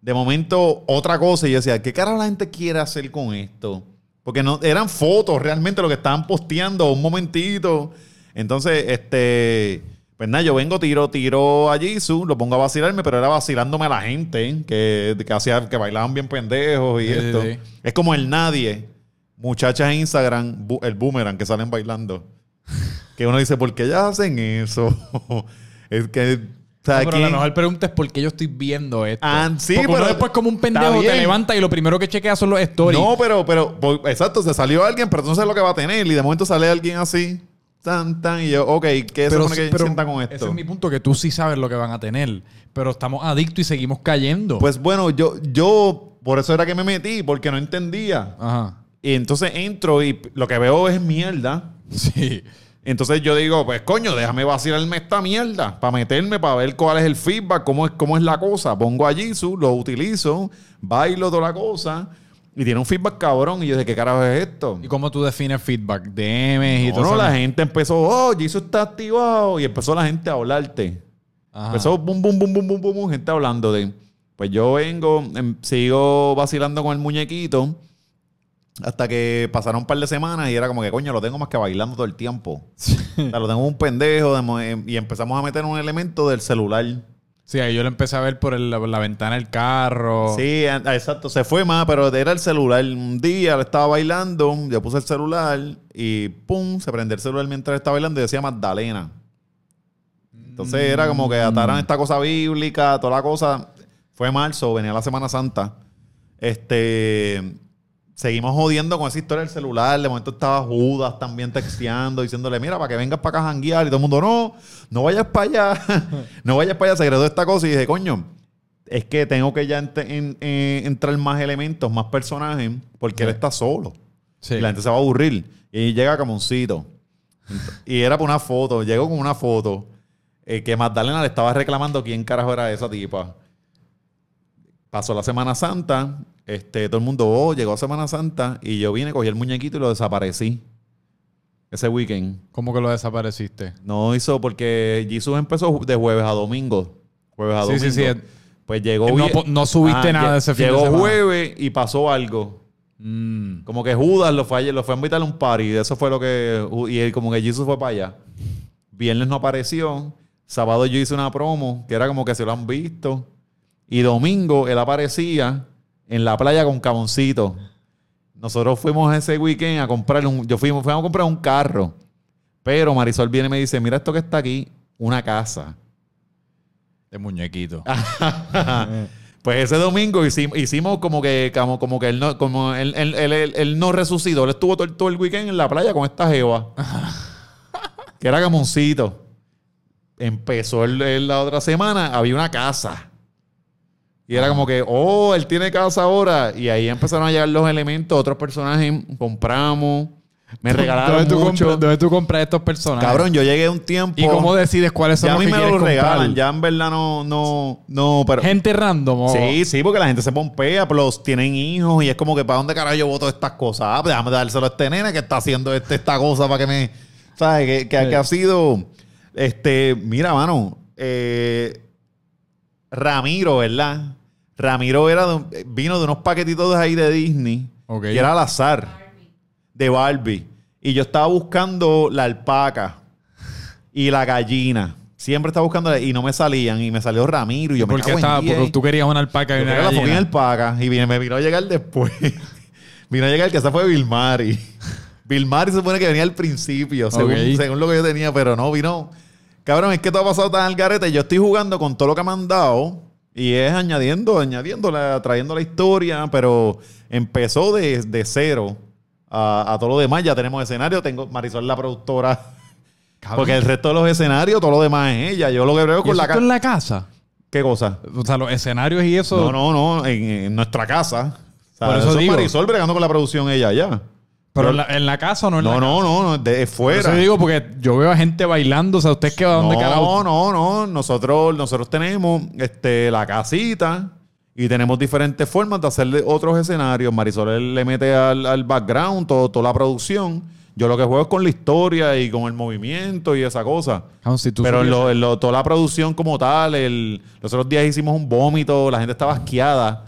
de momento otra cosa, y yo decía, ¿qué carajo la gente quiere hacer con esto? Porque no, eran fotos realmente lo que estaban posteando, un momentito. Entonces, este, pues nada, yo vengo, tiro, tiro a Jisoo, lo pongo a vacilarme, pero era vacilándome a la gente que, que hacía, que bailaban bien pendejos y Sí, esto. sí. Es como el nadie. Muchachas en Instagram, el boomerang que salen bailando. que uno dice, ¿por qué ellas hacen eso? es que. O sea, No, pero la ¿quién- mejor pregunta es por qué yo estoy viendo esto. Ah, sí, Porque uno pero- después como un pendejo te levanta y lo primero que chequea son los stories. No, pero, pero, pues, exacto, se salió alguien, pero tú no sabes lo que va a tener. Y de momento sale alguien así, tan, tan, y yo, ok, ¿qué se supone que sienta con esto? Ese es mi punto, que tú sí sabes lo que van a tener. Pero estamos adictos y seguimos cayendo. Pues bueno, yo, yo, por eso era que me metí, porque no entendía. Ajá. Y entonces entro y lo que veo es mierda. Sí. Entonces yo digo, pues coño, déjame vacilarme esta mierda para meterme, para ver cuál es el feedback, cómo es, cómo es la cosa. Pongo a Jisoo, lo utilizo, bailo toda la cosa y tiene un feedback cabrón. Y yo dije, ¿qué carajo es esto? ¿Y cómo tú defines feedback? DMs y No, todo no, eso. la gente empezó, oh, Jisoo está activado. Y empezó la gente a hablarte. Ajá. Empezó bum, bum, bum, bum, bum, bum, bum, gente hablando de. Pues yo vengo, em, sigo vacilando con el muñequito. Hasta que pasaron un par de semanas y era como que, coño, lo tengo más que bailando todo el tiempo. O sea, lo tengo un pendejo. de em, y empezamos a meter un elemento del celular. Sí, ahí yo lo empecé a ver por, el- por la ventana del carro. Sí, exacto. Se fue más, pero era el celular. Un día le estaba bailando, yo puse el celular y pum, se prende el celular mientras estaba bailando y decía Magdalena. Entonces era como que ataran esta cosa bíblica, toda la cosa. Fue marzo, venía la Semana Santa. Este. Seguimos jodiendo con esa historia del celular. De momento estaba Judas también texteando, diciéndole, mira, para que vengas para acá a janguear. Y todo el mundo, no, no vayas para allá. no vayas para allá. Se agregó esta cosa y dije, coño, es que tengo que ya ent- en- en- entrar más elementos, más personajes, porque él está solo. Sí. Y la gente se va a aburrir. Y llega Camoncito. Y era por una foto. Llegó con una foto eh, que Magdalena le estaba reclamando quién carajo era esa tipa. Pasó la Semana Santa. Este, todo el mundo, oh, llegó Semana Santa. Y yo vine, cogí el muñequito y lo desaparecí. Ese weekend. ¿Cómo que lo desapareciste? No hizo porque Jesus empezó de jueves a domingo. Jueves a Sí, domingo. sí, sí. Pues llegó No no subiste nada lle- de ese fin de Llegó semana. jueves y pasó algo. Mm. Como que Judas lo fue, a- lo fue a invitar a un party. Y eso fue lo que. Y él, como que Jesus fue para allá. Viernes no apareció. Sábado yo hice una promo que era como que se lo han visto. Y domingo él aparecía en la playa con caboncito. Nosotros fuimos ese weekend a comprar un. Yo fuimos, fuimos a comprar un carro. Pero Marisol viene y me dice: Mira esto que está aquí, una casa. De muñequito. Pues ese domingo hicimos, hicimos como que como, como que él no, como él, él, él- él- no resucitó. Él estuvo todo, el- todo el weekend en la playa con esta jeva. que era gamoncito. Empezó la otra semana, había una casa. Y era como que, oh, él tiene casa ahora. Y ahí empezaron a llegar los elementos, otros personajes, compramos. Me regalaron ¿Dónde tú, mucho. compras, ¿Dónde tú compras estos personajes? Cabrón, yo llegué un tiempo. ¿Y cómo decides cuáles son ya a los mí que me quieres lo regalan. comprar? Ya en verdad no, no, no, pero. Gente random. o- Sí, sí, porque la gente se pompea, plus tienen hijos y es como que ¿para dónde carajo yo voto estas cosas? Ah, pues déjame dárselo a este nene que está haciendo este- esta cosa para que me... ¿Sabes? Que, que- Sí. que ha sido... Este, mira, mano, eh, Ramiro, ¿verdad? Ramiro era de un- vino de unos paquetitos de ahí de Disney Ok. y era al azar de Barbie. Y yo estaba buscando la alpaca y la gallina. Siempre estaba buscando y no me salían. Y me salió Ramiro. Y yo me Porque, cago en estaba, 10. porque tú querías una alpaca y Yo una quería la fucking alpaca. Y vine- me vino a llegar después. vino a llegar que esa fue Bill Mari. Bill Mari se supone que venía al principio, según, Ok. según lo que yo tenía, pero no, vino. Cabrón, es que todo ha pasado tan al garete. Yo estoy jugando con todo lo que me han dado. Y es añadiendo, añadiéndole, trayendo la historia, pero empezó de, de cero a, a todo lo demás. Ya tenemos escenario. Tengo Marisol la productora. Cabrón. Porque el resto de los escenarios, todo lo demás es ella. Yo lo que veo ¿Y con la casa. en la casa? ¿Qué cosa? O sea, los escenarios y eso. No, no, no, en, en nuestra casa. O sea, Por eso eso es digo. Marisol bregando con la producción ella ya. Pero en la, en la casa o no en No, la no, casa? no, no, de Por fuera. eso digo porque yo veo a gente bailando. O sea, ¿usted qué va? ¿Dónde no, carajo? no, no. Nosotros, nosotros tenemos este, la casita y tenemos diferentes formas de hacerle otros escenarios. Marisol le mete al, al background todo, toda la producción. Yo lo que juego es con la historia y con el movimiento y esa cosa. Cabrón, si Pero lo- en lo- toda la producción como tal, el, los otros días hicimos un vómito, la gente estaba asqueada.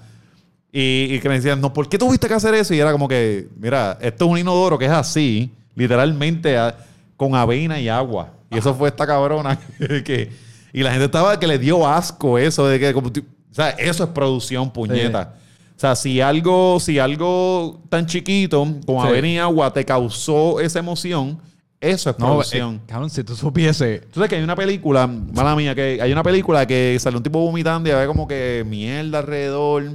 Y, y que me decían, no, ¿por qué tuviste que hacer eso? Y era como que, mira, esto es un inodoro que es así, literalmente a- con avena y agua. Y eso fue esta cabrona que... Y la gente estaba que le dio asco eso de que... Como, o sea, eso es producción, puñeta. O sea, si algo, si algo tan chiquito como Sí. avena y agua te causó esa emoción, eso es No, producción. eh, cabrón, si tú supiese. Tú sabes que hay una película, mala mía, que hay una película que salió un tipo vomitando y había como que mierda alrededor.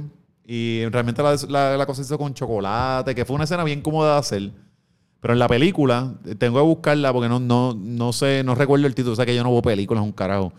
Y realmente la, la, la cosa se hizo con chocolate, que fue una escena bien cómoda de hacer. Pero en la película, eh, tengo que buscarla porque no, no, no sé, no recuerdo el título. O sea que yo no veo películas, un carajo.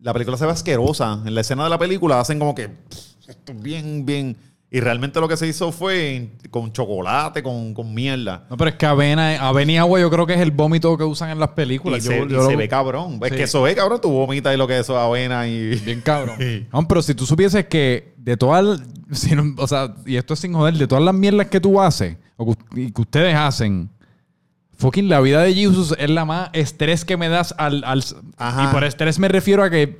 La película se ve asquerosa. En la escena de la película hacen como que "Pff, esto es bien, bien. Y realmente lo que se hizo fue con chocolate, con, con mierda. No, pero es que avena, avena y agua yo creo que es el vómito que usan en las Y, películas. se, Yo- y se ve cabrón. Es Sí. que eso ve cabrón. Tu vomita y lo que es eso, avena y. Bien cabrón. Sí. No, pero si tú supieses que de todas, si no- o sea, y esto es sin joder, de todas las mierdas que tú haces, o que, y que ustedes hacen, fucking la vida de Jesus es la más estrés que me das al, al- Ajá. y por estrés me refiero a que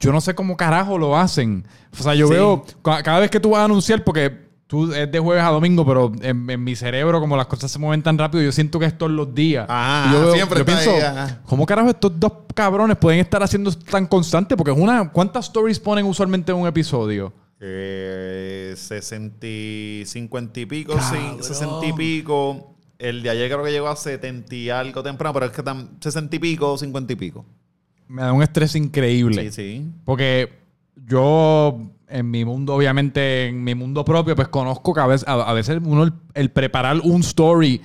yo no sé cómo carajo lo hacen. O sea, yo Sí. veo, ca- cada vez que tú vas a anunciar, porque tú es de jueves a domingo, pero en, en mi cerebro, como las cosas se mueven tan rápido, yo siento que es todos los días. Y yo veo- siempre yo pienso, ahí, ajá. ¿Cómo carajo estos dos cabrones pueden estar haciendo tan constante? Porque es una. ¿Cuántas stories ponen usualmente en un episodio? Eh, 60 y 50 y pico, sí, Cabrón. 60 y pico. El de ayer creo que llegó a 70 y algo temprano, pero es que tan 60 y pico, 50 y pico. Me da un estrés increíble. Sí, sí. Porque yo, en mi mundo, obviamente, en mi mundo propio, pues conozco que a veces, a, a veces uno, el, el preparar un story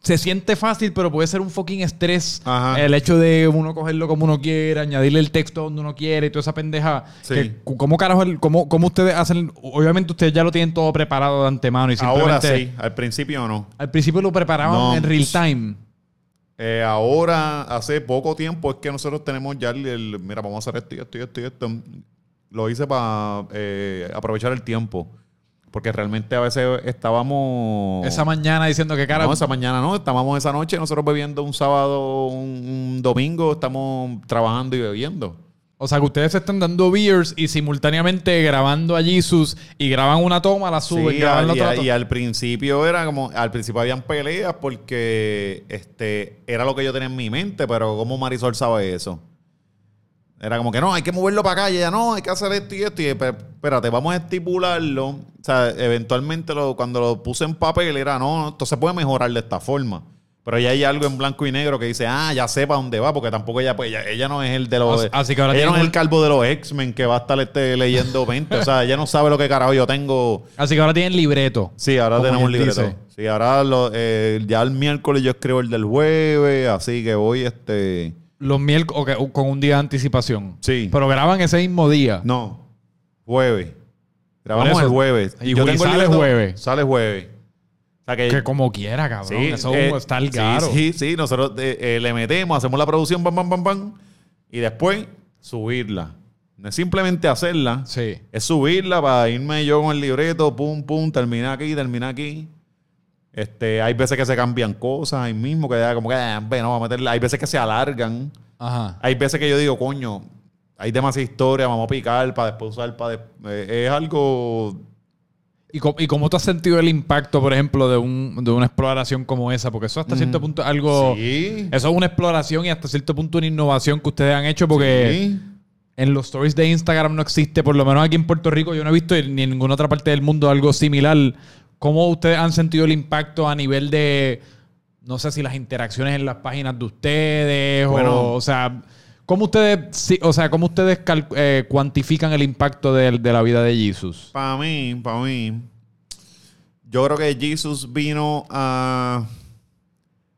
se siente fácil, pero puede ser un fucking estrés. Ajá. El hecho de uno cogerlo como uno quiere, añadirle el texto donde uno quiere y toda esa pendeja. Sí. Que, ¿Cómo carajo, el- cómo, cómo ustedes hacen? Obviamente ustedes ya lo tienen todo preparado de antemano y Ahora sí, al principio no. Al principio lo preparaban No. en real time. Eh, ahora, hace poco tiempo, es que nosotros tenemos ya el, el- mira, vamos a hacer esto y esto y esto y esto. Lo hice para aprovechar el tiempo. Porque realmente a veces estábamos... Esa mañana diciendo que cara. No, esa mañana no, estábamos esa noche nosotros bebiendo un sábado, un, un domingo, estamos trabajando y bebiendo. O sea, que ustedes se están dando beers y simultáneamente grabando a Jesus y graban una toma, la suben, Sí, graban la y, otra. y toma. al principio era como, al principio habían peleas porque este era lo que yo tenía en mi mente, pero ¿cómo Marisol sabe eso? Era como que no, hay que moverlo para acá, y ella no, hay que hacer esto y esto. Y espérate, vamos a estipularlo. O sea, eventualmente lo- cuando lo puse en papel era no, esto se puede mejorar de esta forma. Pero ya hay algo en blanco y negro que dice, ah, ya sepa dónde va, porque tampoco ella, pues, ella, ella no es el de los. Así- que ahora ella no es el calvo de los X-Men que va a estar este, leyendo 20. o sea, ella no sabe lo que carajo yo tengo. Así que ahora tienen libreto. Sí, ahora tenemos libreto. dice. Sí, ahora lo- eh, ya el miércoles yo escribo el del jueves, así que voy este. Los miércoles, ok, con un día de anticipación. Sí. Pero graban ese mismo día. No, jueves. Grabamos el jueves. Y Yo tengo el libreto- jueves. Sale jueves. O sea que. Que como quiera, cabrón. sí, Eso eh, está el sí, garo. Sí, sí, nosotros eh, eh, le metemos, hacemos la producción, pam, pam, pam, pam. Y después subirla. No es simplemente hacerla. Sí. Es subirla para irme yo con el libreto, pum, pum, terminar aquí, terminar aquí. Este, hay veces que se cambian cosas ahí mismo, que como que, ah, bueno, vamos a meterla. Hay veces que se alargan. Ajá. Hay veces que yo digo, coño, hay demasiada historia, vamos a picar para después usar para... eh, es algo... ¿Y cómo, ¿Y cómo tú has sentido el impacto, por ejemplo, de, un, de una exploración como esa? Porque eso hasta cierto punto es algo... Sí. Eso es una exploración y hasta cierto punto una innovación que ustedes han hecho porque Sí. en los stories de Instagram no existe, por lo menos aquí en Puerto Rico, yo no he visto ni en ninguna otra parte del mundo algo similar. ¿Cómo ustedes han sentido el impacto a nivel de, no sé si las interacciones en las páginas de ustedes Bueno. o, o sea, cómo ustedes, o sea, cómo ustedes cal- eh, cuantifican el impacto de, de la vida de Jesus? Para mí, para mí, yo creo que Jesus vino a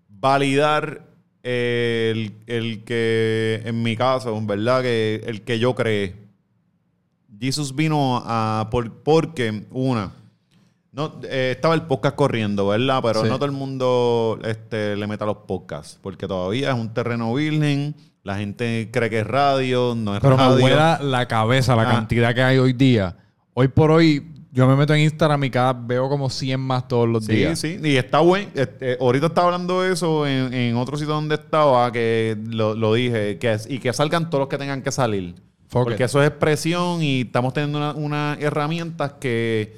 validar el, el que, en mi caso, verdad, que el que yo creé. Jesus vino a, por, porque, una, no, eh, estaba el podcast corriendo, ¿verdad? Pero Sí. no todo el mundo este, le mete a los podcasts, porque todavía es un terreno virgen, la gente cree que es radio, no es Pero me radio. vuela la cabeza la Ah. cantidad que hay hoy día. Hoy por hoy, yo me meto en Instagram y cada veo como 100 más todos los Sí, días. sí, y está bueno. Este, ahorita estaba hablando de eso en, en otro sitio donde estaba, que lo, lo dije, que, y que salgan todos los que tengan que salir. Fuck Porque it. eso es expresión y estamos teniendo una- unas herramientas que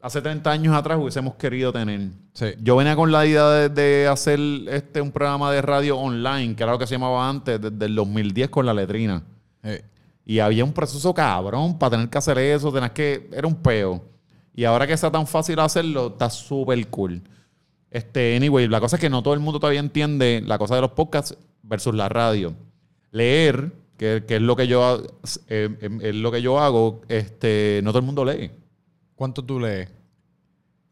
hace 30 años atrás hubiésemos querido tener. Sí. Yo venía con la idea de, de hacer este un programa de radio online, que era lo que se llamaba antes, desde el 2010 con la letrina. Eh, Y había un proceso cabrón para tener que hacer eso, tenías que. Era un peo. Y ahora que sea tan fácil hacerlo, está súper cool. Este, anyway, la cosa es que no todo el mundo todavía entiende la cosa de los podcasts versus la radio. Leer, que, que es lo que yo eh, es lo que yo hago, este, no todo el mundo lee. ¿Cuánto tú lees?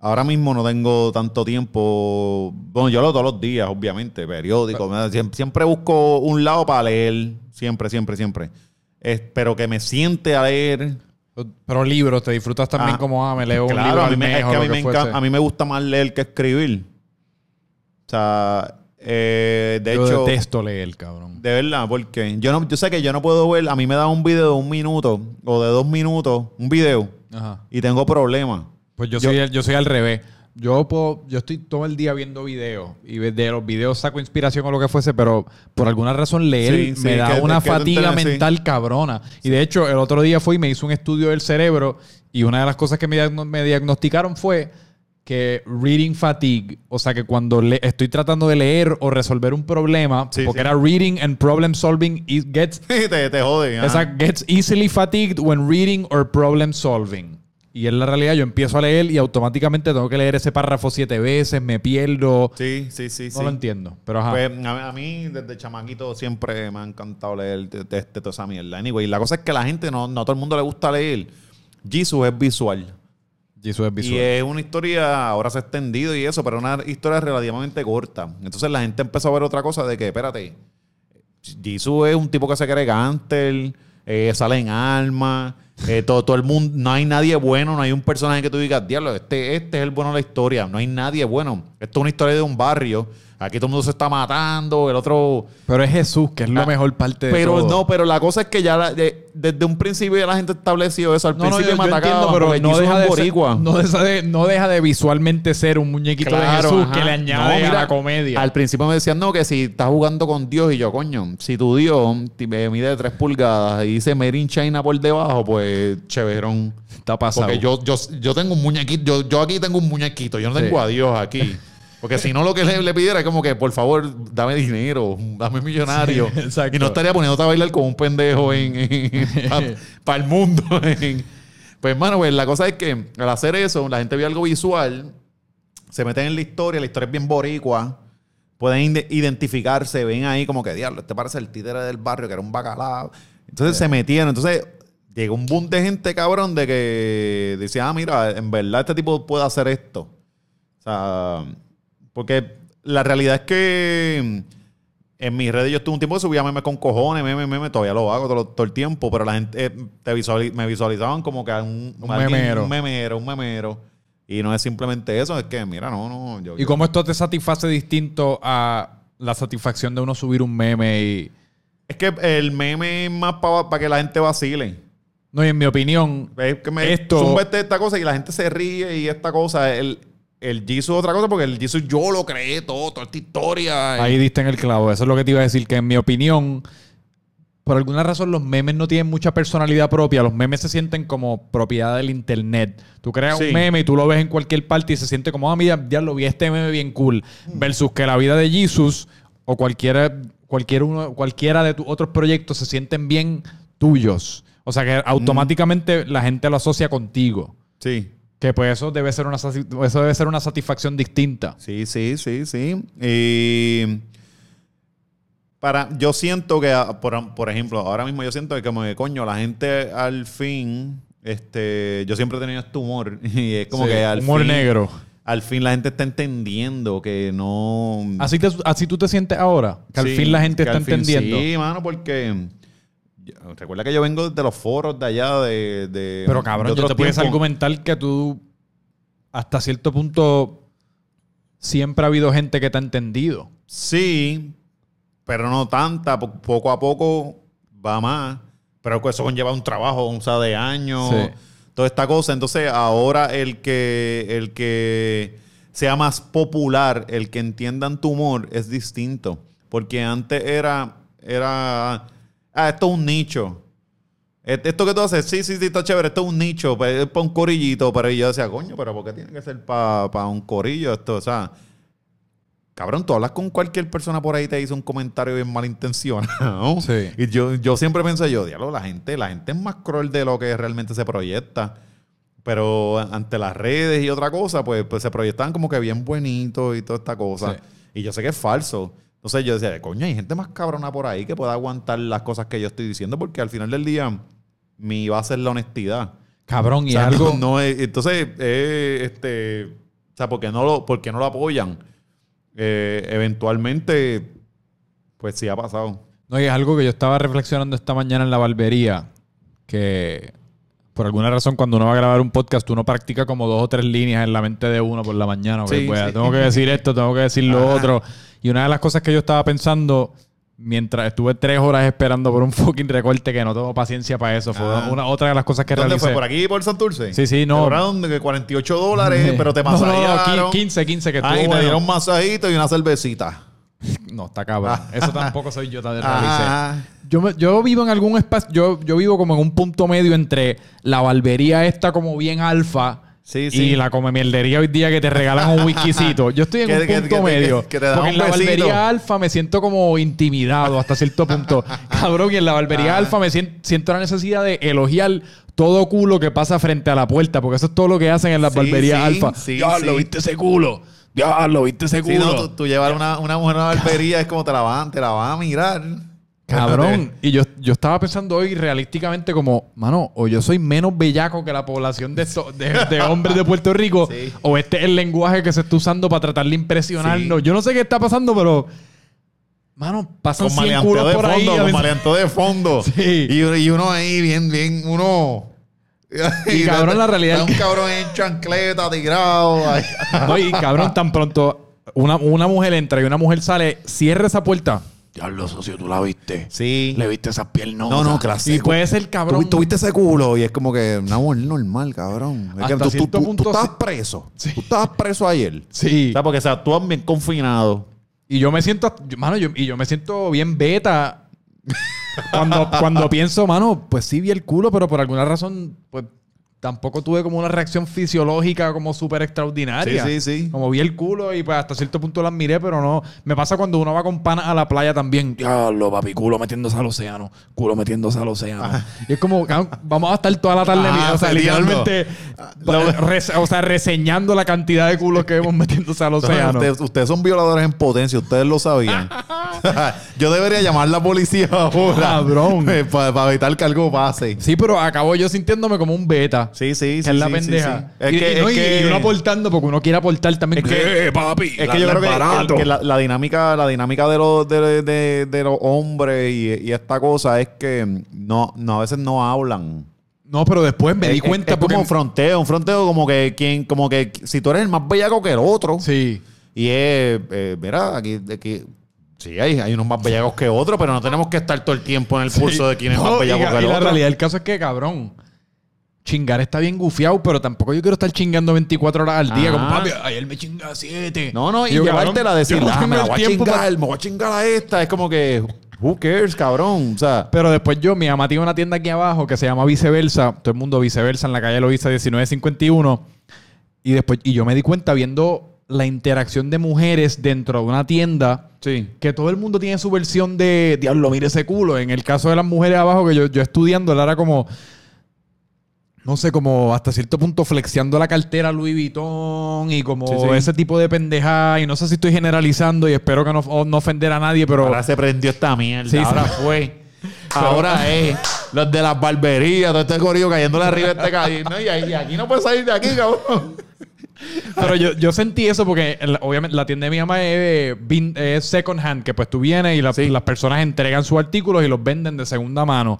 Ahora mismo no tengo tanto tiempo. Bueno, yo leo todos los días, obviamente, periódico. Siempre, siempre busco un lado para leer. Siempre, siempre, siempre. Es- pero que me siente a leer. Pero libros, ¿te disfrutas también Ah, como, ah, me leo un Claro, libro a al mí, me, mes es que a mí, me encanta- a mí me gusta más leer que escribir. O sea, eh, de Yo hecho, detesto leer, cabrón. de verdad, porque yo no, yo sé que yo no puedo ver, a mí me da un video de un minuto o de dos minutos, un video, Ajá. y tengo problemas. Pues yo, Yo- soy, el- yo soy al revés. Yo puedo, yo estoy todo el día viendo videos y de los videos saco inspiración o lo que fuese, pero por alguna razón leer Sí, sí, me da que- una que fatiga sí. mental cabrona. Y de hecho, el otro día fui y me hizo un estudio del cerebro y una de las cosas que me diagnosticaron fue que reading fatigue, o sea que cuando le- estoy tratando de leer o resolver un problema, Sí, porque sí. era reading and problem solving, it gets te, te. Exacto. Gets easily fatigued when reading or problem solving. Y en la realidad yo empiezo a leer y automáticamente tengo que leer ese párrafo siete veces, me pierdo. Sí, sí, sí. no sí. lo entiendo. Pero ajá. Pues a, a mí, desde chamaquito, siempre me ha encantado leer de, de- de toda esa mierda. Anyway, la cosa es que a la gente, no, no a todo el mundo le gusta leer. Jesus es visual. Jesus es visual. Y es una historia, ahora se ha extendido y eso, pero una historia relativamente corta. Entonces la gente empezó a ver otra cosa de que, espérate, Jisoo es un tipo que se cree gánster, eh, sale en armas, eh, todo, todo el mundo, no hay nadie bueno, no hay un personaje que tú digas, diablo, este, este es el bueno de la historia, no hay nadie bueno. Esto es una historia de un barrio, aquí todo el mundo se está matando, el otro... Pero es Jesús, que es la Ah, mejor parte de Pero todo. no, pero la cosa es que ya la- de, desde un principio ya la gente estableció eso. Al No, no, principio yo, me yo atacaban entiendo, pero porque no Jesus deja, es de ser, boricua. no, deja de, no deja de visualmente ser un muñequito de Claro, Jesús ajá. que le No, añade a la comedia. Al principio me decían, no, que si estás jugando con Dios y yo, coño, si tu Dios me mide 3 pulgadas y dice Made in China por debajo, pues chéverón. Está pasado. Porque yo, yo, yo tengo un muñequito, yo, yo aquí tengo un muñequito, yo no tengo Sí. a Dios aquí. Porque si no, lo que le, le pidiera es como que, por favor, dame dinero, dame millonario. Sí, y no estaría poniéndote a bailar como un pendejo en, para el mundo. en- pues, hermano, pues la cosa es que al hacer eso, la gente ve algo visual, se meten en la historia, la historia es bien boricua. Pueden identificarse, ven ahí como que, diablo, este parece el títere del barrio, que era un bacalao. Entonces se metieron. Entonces llegó un boom de gente, cabrón, de que decía, ah, mira, en verdad este tipo puede hacer esto. O sea, porque la realidad es que en mis redes yo estuve un tiempo que subía memes con cojones, meme, meme, todavía lo hago todo, todo el tiempo, pero la gente eh, te me visualizaban como que un, Un alguien- memero. Un memero, un memero. Y no es simplemente eso, es que, mira, no, no. Yo, ¿Y yo- cómo esto te satisface distinto a la satisfacción de uno subir un meme y... Es que el meme es más para que la gente vacile. No, y en mi opinión, Es que me Esto- este- esta cosa y la gente se ríe y esta cosa. El, el Jesus es otra cosa porque el Jesus yo lo creé todo, toda esta historia. ahí diste en el clavo. Eso es lo que te iba a decir, que en mi opinión, por alguna razón los memes no tienen mucha personalidad propia. Los memes se sienten como propiedad del internet. Tú creas Sí. un meme y tú lo ves en cualquier parte y se siente como, ah, mira, ya lo vi este meme bien cool. Versus que la vida de Jesus o cualquiera, cualquier uno, cualquiera de tus otros proyectos se sienten bien tuyos. O sea que automáticamente la gente lo asocia contigo. Sí. Que pues eso debe ser una, eso debe ser una satisfacción distinta. Sí, sí, sí, sí. Y para, yo siento que, ah, por, por ejemplo, ahora mismo yo siento que como que, coño, la gente al fin, este, yo siempre he tenido este humor y es como Sí, que al humor fin, negro. al fin la gente está entendiendo que no... Así, te- así tú te sientes ahora, que al fin la gente está fin entendiendo. Sí, mano, porque recuerda que yo vengo de los foros de allá de, de Pero de cabrón, yo otros te puedes argumentar que tú hasta cierto punto siempre ha habido gente que te ha entendido. Sí, pero no tanta. po- Poco a poco va más. Pero eso conlleva un trabajo, o sea, de años, Sí. toda esta cosa. Entonces, ahora el que, el que sea más popular, el que entiendan tu humor, es distinto. Porque antes era, era, ah, esto es un nicho. Esto que tú haces, sí, sí, sí, está chévere, esto es un nicho, pues, es para un corillito, pero yo decía, coño, pero ¿por qué tiene que ser para un corillo esto? O sea, cabrón, tú hablas con cualquier persona por ahí y te dice un comentario bien malintencionado. Sí. Y yo, yo siempre pensé, yo, diablo, la gente, la gente es más cruel de lo que realmente se proyecta. Pero ante las redes y otra cosa, pues, pues se proyectaban como que bien bonitos y toda esta cosa. Sí. Y yo sé que es falso. Entonces yo decía, coño, hay gente más cabrona por ahí que pueda aguantar las cosas que yo estoy diciendo, porque al final del día mi base es la honestidad. Cabrón, y O sea, algo. no, no es- entonces, eh, este, o sea, ¿por qué no lo, por qué no lo apoyan? Eh, eventualmente, pues sí ha pasado. No, y es algo que yo estaba reflexionando esta mañana en la barbería. Que por alguna razón, cuando uno va a grabar un podcast, uno practica como dos o tres líneas en la mente de uno por la mañana. Sí, pues, sí. Tengo que decir esto, tengo que decir lo Ajá. otro. Y una de las cosas que yo estaba pensando mientras estuve tres horas esperando por un fucking recorte que no tengo paciencia para eso. Fue Ajá. una, otra de las cosas que ¿Dónde realicé. fue? ¿Por aquí, por Santurce? Sí, sí, no. Te cobraron de que 48 dólares, pero te No, no, no, masajearon. 15, 15 que estuvo Ah, y te bueno. dieron un masajito y una cervecita. No, está cabrón. Eso tampoco soy yo tan realicé. Yo, me- yo vivo en algún espacio, yo, yo vivo como en un punto medio entre la barbería esta como bien alfa Sí, sí. y la come mierdería hoy día que te regalan un whiskycito. Yo estoy en un punto que medio. que te porque un en la barbería alfa me siento como intimidado hasta cierto punto. Cabrón, y en la barbería Ah. alfa me sien- siento la necesidad de elogiar todo culo que pasa frente a la puerta, porque eso es todo lo que hacen en las Sí, barberías sí, alfa. sí, Diablo, sí. ¿viste ese culo? Diablo, ¿viste ese Sí, culo? no, tú, tú llevar una, una mujer a una barbería es como te la van, te la van a mirar. Cabrón. Y yo, yo estaba pensando hoy realísticamente como, mano, o yo soy menos bellaco que la población de, de hombres de Puerto Rico, Sí. o este es el lenguaje que se está usando para tratar de impresionarnos. Sí. Yo no sé qué está pasando, pero, mano, pasan Con 100 maleanteo culos de por fondo, con maleanteo de fondo. Sí. Y, y uno ahí bien, bien, uno... Y, cabrón, la realidad es un cabrón en chancleta, tirado. No, y cabrón, tan pronto una, una mujer entra y una mujer sale, cierra esa puerta. Diablo, socio, tú la viste. Sí. Le viste esas piernas. No, no, clase. Y puede ser cabrón. Tú, tuviste ese culo y es como que una mujer normal, cabrón. Es que Hasta tú, tú, punto tú estabas sí. preso. Tú estabas preso ayer. Sí. O sea, porque o sea, tú bien confinado. Y yo me siento, mano, yo, y yo me siento bien beta cuando, cuando pienso, mano, pues sí vi el culo, pero por alguna razón, pues tampoco tuve como una reacción fisiológica como súper extraordinaria. Sí, sí, sí. Como vi el culo y pues hasta cierto punto lo admiré, pero no. Me pasa cuando uno va con panas a la playa también. Diablo, papi, culo metiéndose al océano. Culo metiéndose al océano. Y es como, vamos a estar toda la tarde, Ah, o sea, peleando. literalmente, re- o sea, reseñando la cantidad de culos que vemos metiéndose al océano. Ustedes, ustedes son violadores en potencia, ustedes lo sabían. Yo debería llamar a la policía ahora. Cabrón. Para evitar que algo pase. Sí, pero acabo yo sintiéndome como un beta. Sí, sí, que sí. es la sí, sí, pendeja. sí. Es y, que, y no, es y- que- y uno aportando porque uno quiere aportar también. Es que- ¿Qué, papi? Es que yo creo que, que- que la, la dinámica, la dinámica de los, de, de- de los hombres y, y esta cosa es que no, no, a veces no hablan. No, pero después me di cuenta es, porque... como un fronteo, un fronteo como que quien, como que si tú eres el más bellaco que el otro. Sí. Y es, eh, mira, aquí, aquí sí, hay, hay unos más bellacos que otros, pero no tenemos que estar todo el tiempo en el pulso de quién es No, más y, bellaco que y el la otro. realidad del caso es que, cabrón, chingar está bien gufiado, pero tampoco yo quiero estar chingando 24 horas al día. Ajá. Como, papi, ayer me chinga 7. No, no, y llevártela a decir, ah, me la voy a chingar, me voy a chingar a esta. Es como que, who cares, cabrón? O sea, Pero después yo, mi mamá tiene una tienda aquí abajo que se llama Viceversa. Todo el mundo Viceversa en la calle Loiza 1951. Y después, y yo me di cuenta viendo la interacción de mujeres dentro de una tienda. sí. Que todo el mundo tiene su versión de diablo, mire ese culo. En el caso de las mujeres abajo, que yo, yo estudiando, era como. No sé, como hasta cierto punto flexiando la cartera Louis Vuitton y como Sí, sí. ese tipo de pendeja. Y no sé si estoy generalizando y espero que no, no ofender a nadie, pero. Ahora se prendió esta mierda. Sí, ahora fue. Ahora es los de las barberías, todo este corillo cayéndole arriba este calle. No, y, y aquí no puede salir de aquí, cabrón. Pero yo, yo sentí eso porque obviamente la tienda de mi mamá es, es second hand, que pues tú vienes y la- las personas entregan sus artículos y los venden de segunda mano.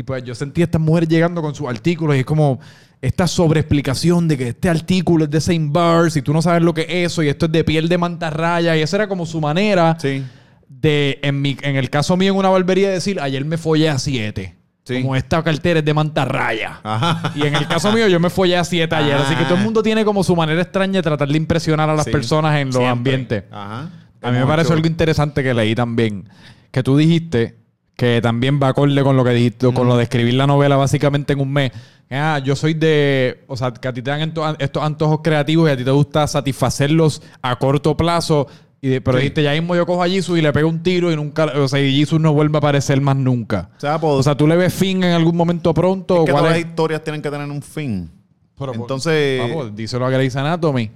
Y pues yo sentí a estas mujeres llegando con sus artículos y es como esta sobreexplicación de que este artículo es de Saint Bars y tú no sabes lo que es eso y esto es de piel de mantarraya y esa era como su manera Sí. de, en, mi, en el caso mío en una barbería, decir, ayer me follé a siete. Sí. Como esta cartera es de mantarraya. Ajá. Y en el caso mío, yo me follé a siete ayer. Así que todo el Ah. mundo tiene como su manera extraña de tratar de impresionar a las Sí. personas en los Siempre. ambientes. Ajá. A mí me pareció algo interesante que leí también. Que tú dijiste que también va acorde con lo que dijiste, con lo de escribir la novela básicamente en un mes. Ah, yo soy de. O sea, que a ti te dan estos antojos creativos y a ti te gusta satisfacerlos a corto plazo. Y de- pero Sí. dijiste, ya mismo yo cojo a Jesus y le pego un tiro y nunca. O sea, y Jesus no vuelve a aparecer más nunca. O sea, pues, O sea, ¿tú le ves fin en algún momento pronto? es que todas es? las historias tienen que tener un fin. Pero, Entonces, Vamos, díselo a Grey's Anatomy.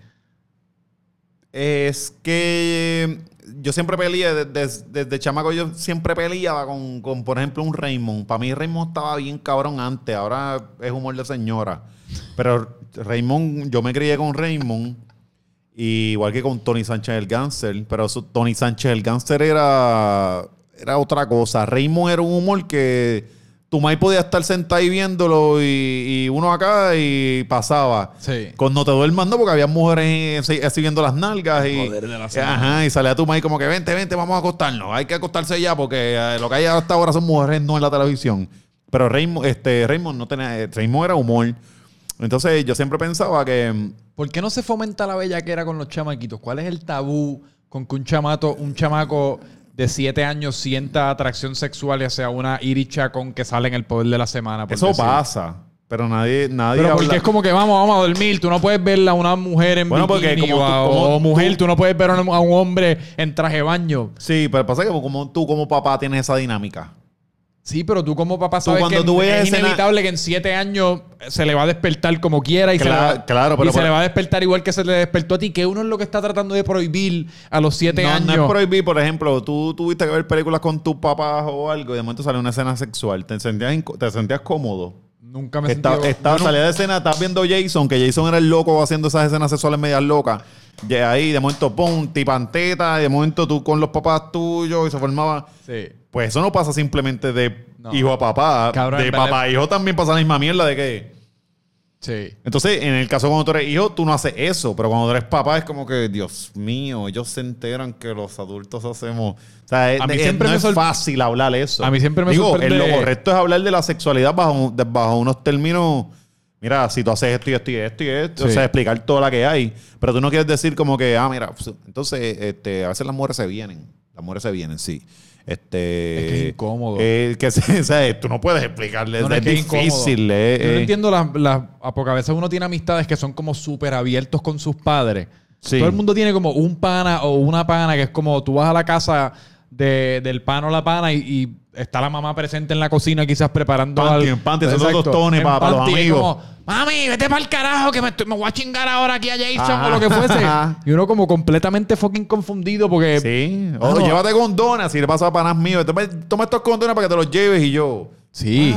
es que yo siempre peleé, desde, desde chamaco yo siempre peleaba con, con, por ejemplo, un Raymond. Para mí Raymond estaba bien cabrón antes, ahora es humor de señora. Pero Raymond, yo me crié con Raymond, igual que con Tony Sánchez el Gánster, pero Tony Sánchez el Gánster era, era otra cosa. Raymond era un humor que tu maíz podía estar sentado ahí viéndolo y, y uno acá y pasaba. Sí. Con no te duermas, no, porque había mujeres así, viendo las nalgas y. Ajá, y salía tu maíz como que vente, vente, vamos a acostarnos. Hay que acostarse ya porque eh, lo que hay hasta ahora son mujeres, no en la televisión. Pero Raymond, este, Raymond no tenía. eh, Raymond era humor. Entonces yo siempre pensaba que. mm, ¿Por qué no se fomenta la bellaquera con los chamaquitos? ¿Cuál es el tabú con que un chamato, un chamaco de siete años sienta atracción sexual hacia una iricha con que sale en el poder de la semana? por Eso decir? pasa. Pero nadie, nadie Pero habla- porque es como que vamos, vamos a dormir. Tú no puedes ver a una mujer en Bueno, porque bikini como o, tú- a- como o mujer. tú- Tú no puedes ver a un, a un hombre en traje de baño. Sí, pero pasa que como tú como papá tienes esa dinámica. Sí, pero tú como papá sabes cuando que tú es escena- inevitable que en siete años se le va a despertar como quiera y, se, le va, claro, pero y se le va a despertar igual que se le despertó a ti, que uno es lo que está tratando de prohibir a los siete no, años. no es prohibir, por ejemplo, tú tuviste que ver películas con tus papás o algo y de momento sale una escena sexual. ¿Te sentías, te sentías cómodo? Nunca me Está, sentí... está- salía de escena, estás viendo Jason, que Jason era el loco haciendo esas escenas sexuales medias locas. Y ahí, de momento, pum, tipanteta, de momento tú con los papás tuyos y se formaba. Sí. Pues eso no pasa simplemente de No. hijo a papá. Cabrón, de papá a hijo también pasa la misma mierda de que. Sí. Entonces, en el caso cuando tú eres hijo, tú no haces eso, pero cuando tú eres papá es como que, Dios mío, ellos se enteran que los adultos hacemos... O sea, es, A mí es- siempre no me es fácil hablar eso. A mí siempre me Digo, sorprende- lo correcto es hablar de la sexualidad bajo, de- bajo unos términos... Mira, si tú haces esto y esto y esto y esto, o sea, explicar toda la que hay. Pero tú no quieres decir como que, ah, mira, entonces, este, a veces las mujeres se vienen. Las mujeres se vienen, sí. Este, Es que es incómodo. eh, que o sea, tú no puedes explicarle. No, no, es, que difícil. eh, Yo no entiendo las... las- porque a veces uno tiene amistades que son como súper abiertos con sus padres. Sí. Todo el mundo tiene como un pana o una pana que es como tú vas a la casa de- del pana o la pana y, y está la mamá presente en la cocina quizás preparando Panty, al- panty, haciendo Exacto. tostones En pa- pa los amigos. como, Mami, vete para el carajo que me, estoy- me voy a chingar ahora aquí a Jason o lo que fuese. Y uno como completamente fucking confundido porque... Sí. Ah, O no. llévate condones. Si le pasa a panas míos. Toma, toma estos condones para que te los lleves y yo. Sí.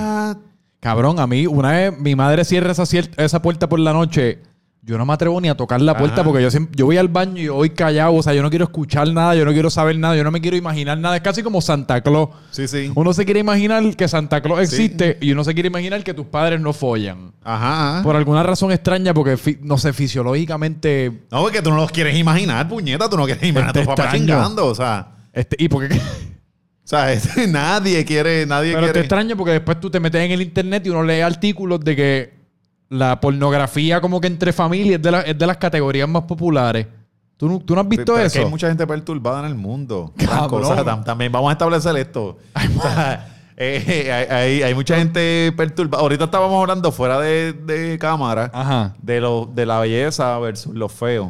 Cabrón, a mí una vez mi madre cierra esa, esa puerta por la noche. Yo no me atrevo ni a tocar la puerta Ajá. porque yo siempre, yo voy al baño y yo voy callado. O sea, yo no quiero escuchar nada, yo no quiero saber nada, yo no me quiero imaginar nada. Es casi como Santa Claus. Sí, sí. Uno se quiere imaginar que Santa Claus Sí. existe y uno se quiere imaginar que tus padres no follan. Ajá. Por alguna razón extraña, porque no sé, fisiológicamente. No, porque tú no los quieres imaginar, puñeta. Tú no quieres imaginar a tu Este papá extraño. chingando. O sea, Este, y porque. o sea es- nadie quiere, nadie Pero te quiere. extraño porque después tú te metes en el internet y uno lee artículos de que la pornografía, como que entre familias, es de, la- es de las categorías más populares. ¿Tú, no- tú no has visto Pero es que eso? hay mucha gente perturbada en el mundo. Tam- también vamos a establecer esto. O sea, eh, hay, hay- hay mucha gente perturbada. Ahorita estábamos hablando fuera de, de cámara Ajá. de, lo, de la belleza versus los feos.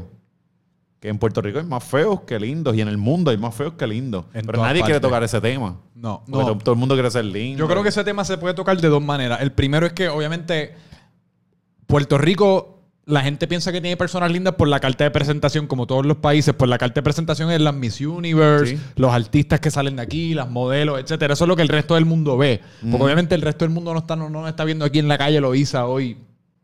Que en Puerto Rico hay más feos que lindos y en el mundo hay más feos que lindos. En Pero nadie quiere tocar ese tema. No, no. to- todo el mundo quiere ser lindo. Yo creo que ese tema se puede tocar de dos maneras. El primero es que, obviamente, Puerto Rico, la gente piensa que tiene personas lindas por la carta de presentación, como todos los países. Pues la carta de presentación es las Miss Universe, Sí. los artistas que salen de aquí, las modelos, etcétera. Eso es lo que el resto del mundo ve. Porque obviamente el resto del mundo no está, no, no está viendo aquí en la calle Loíza hoy.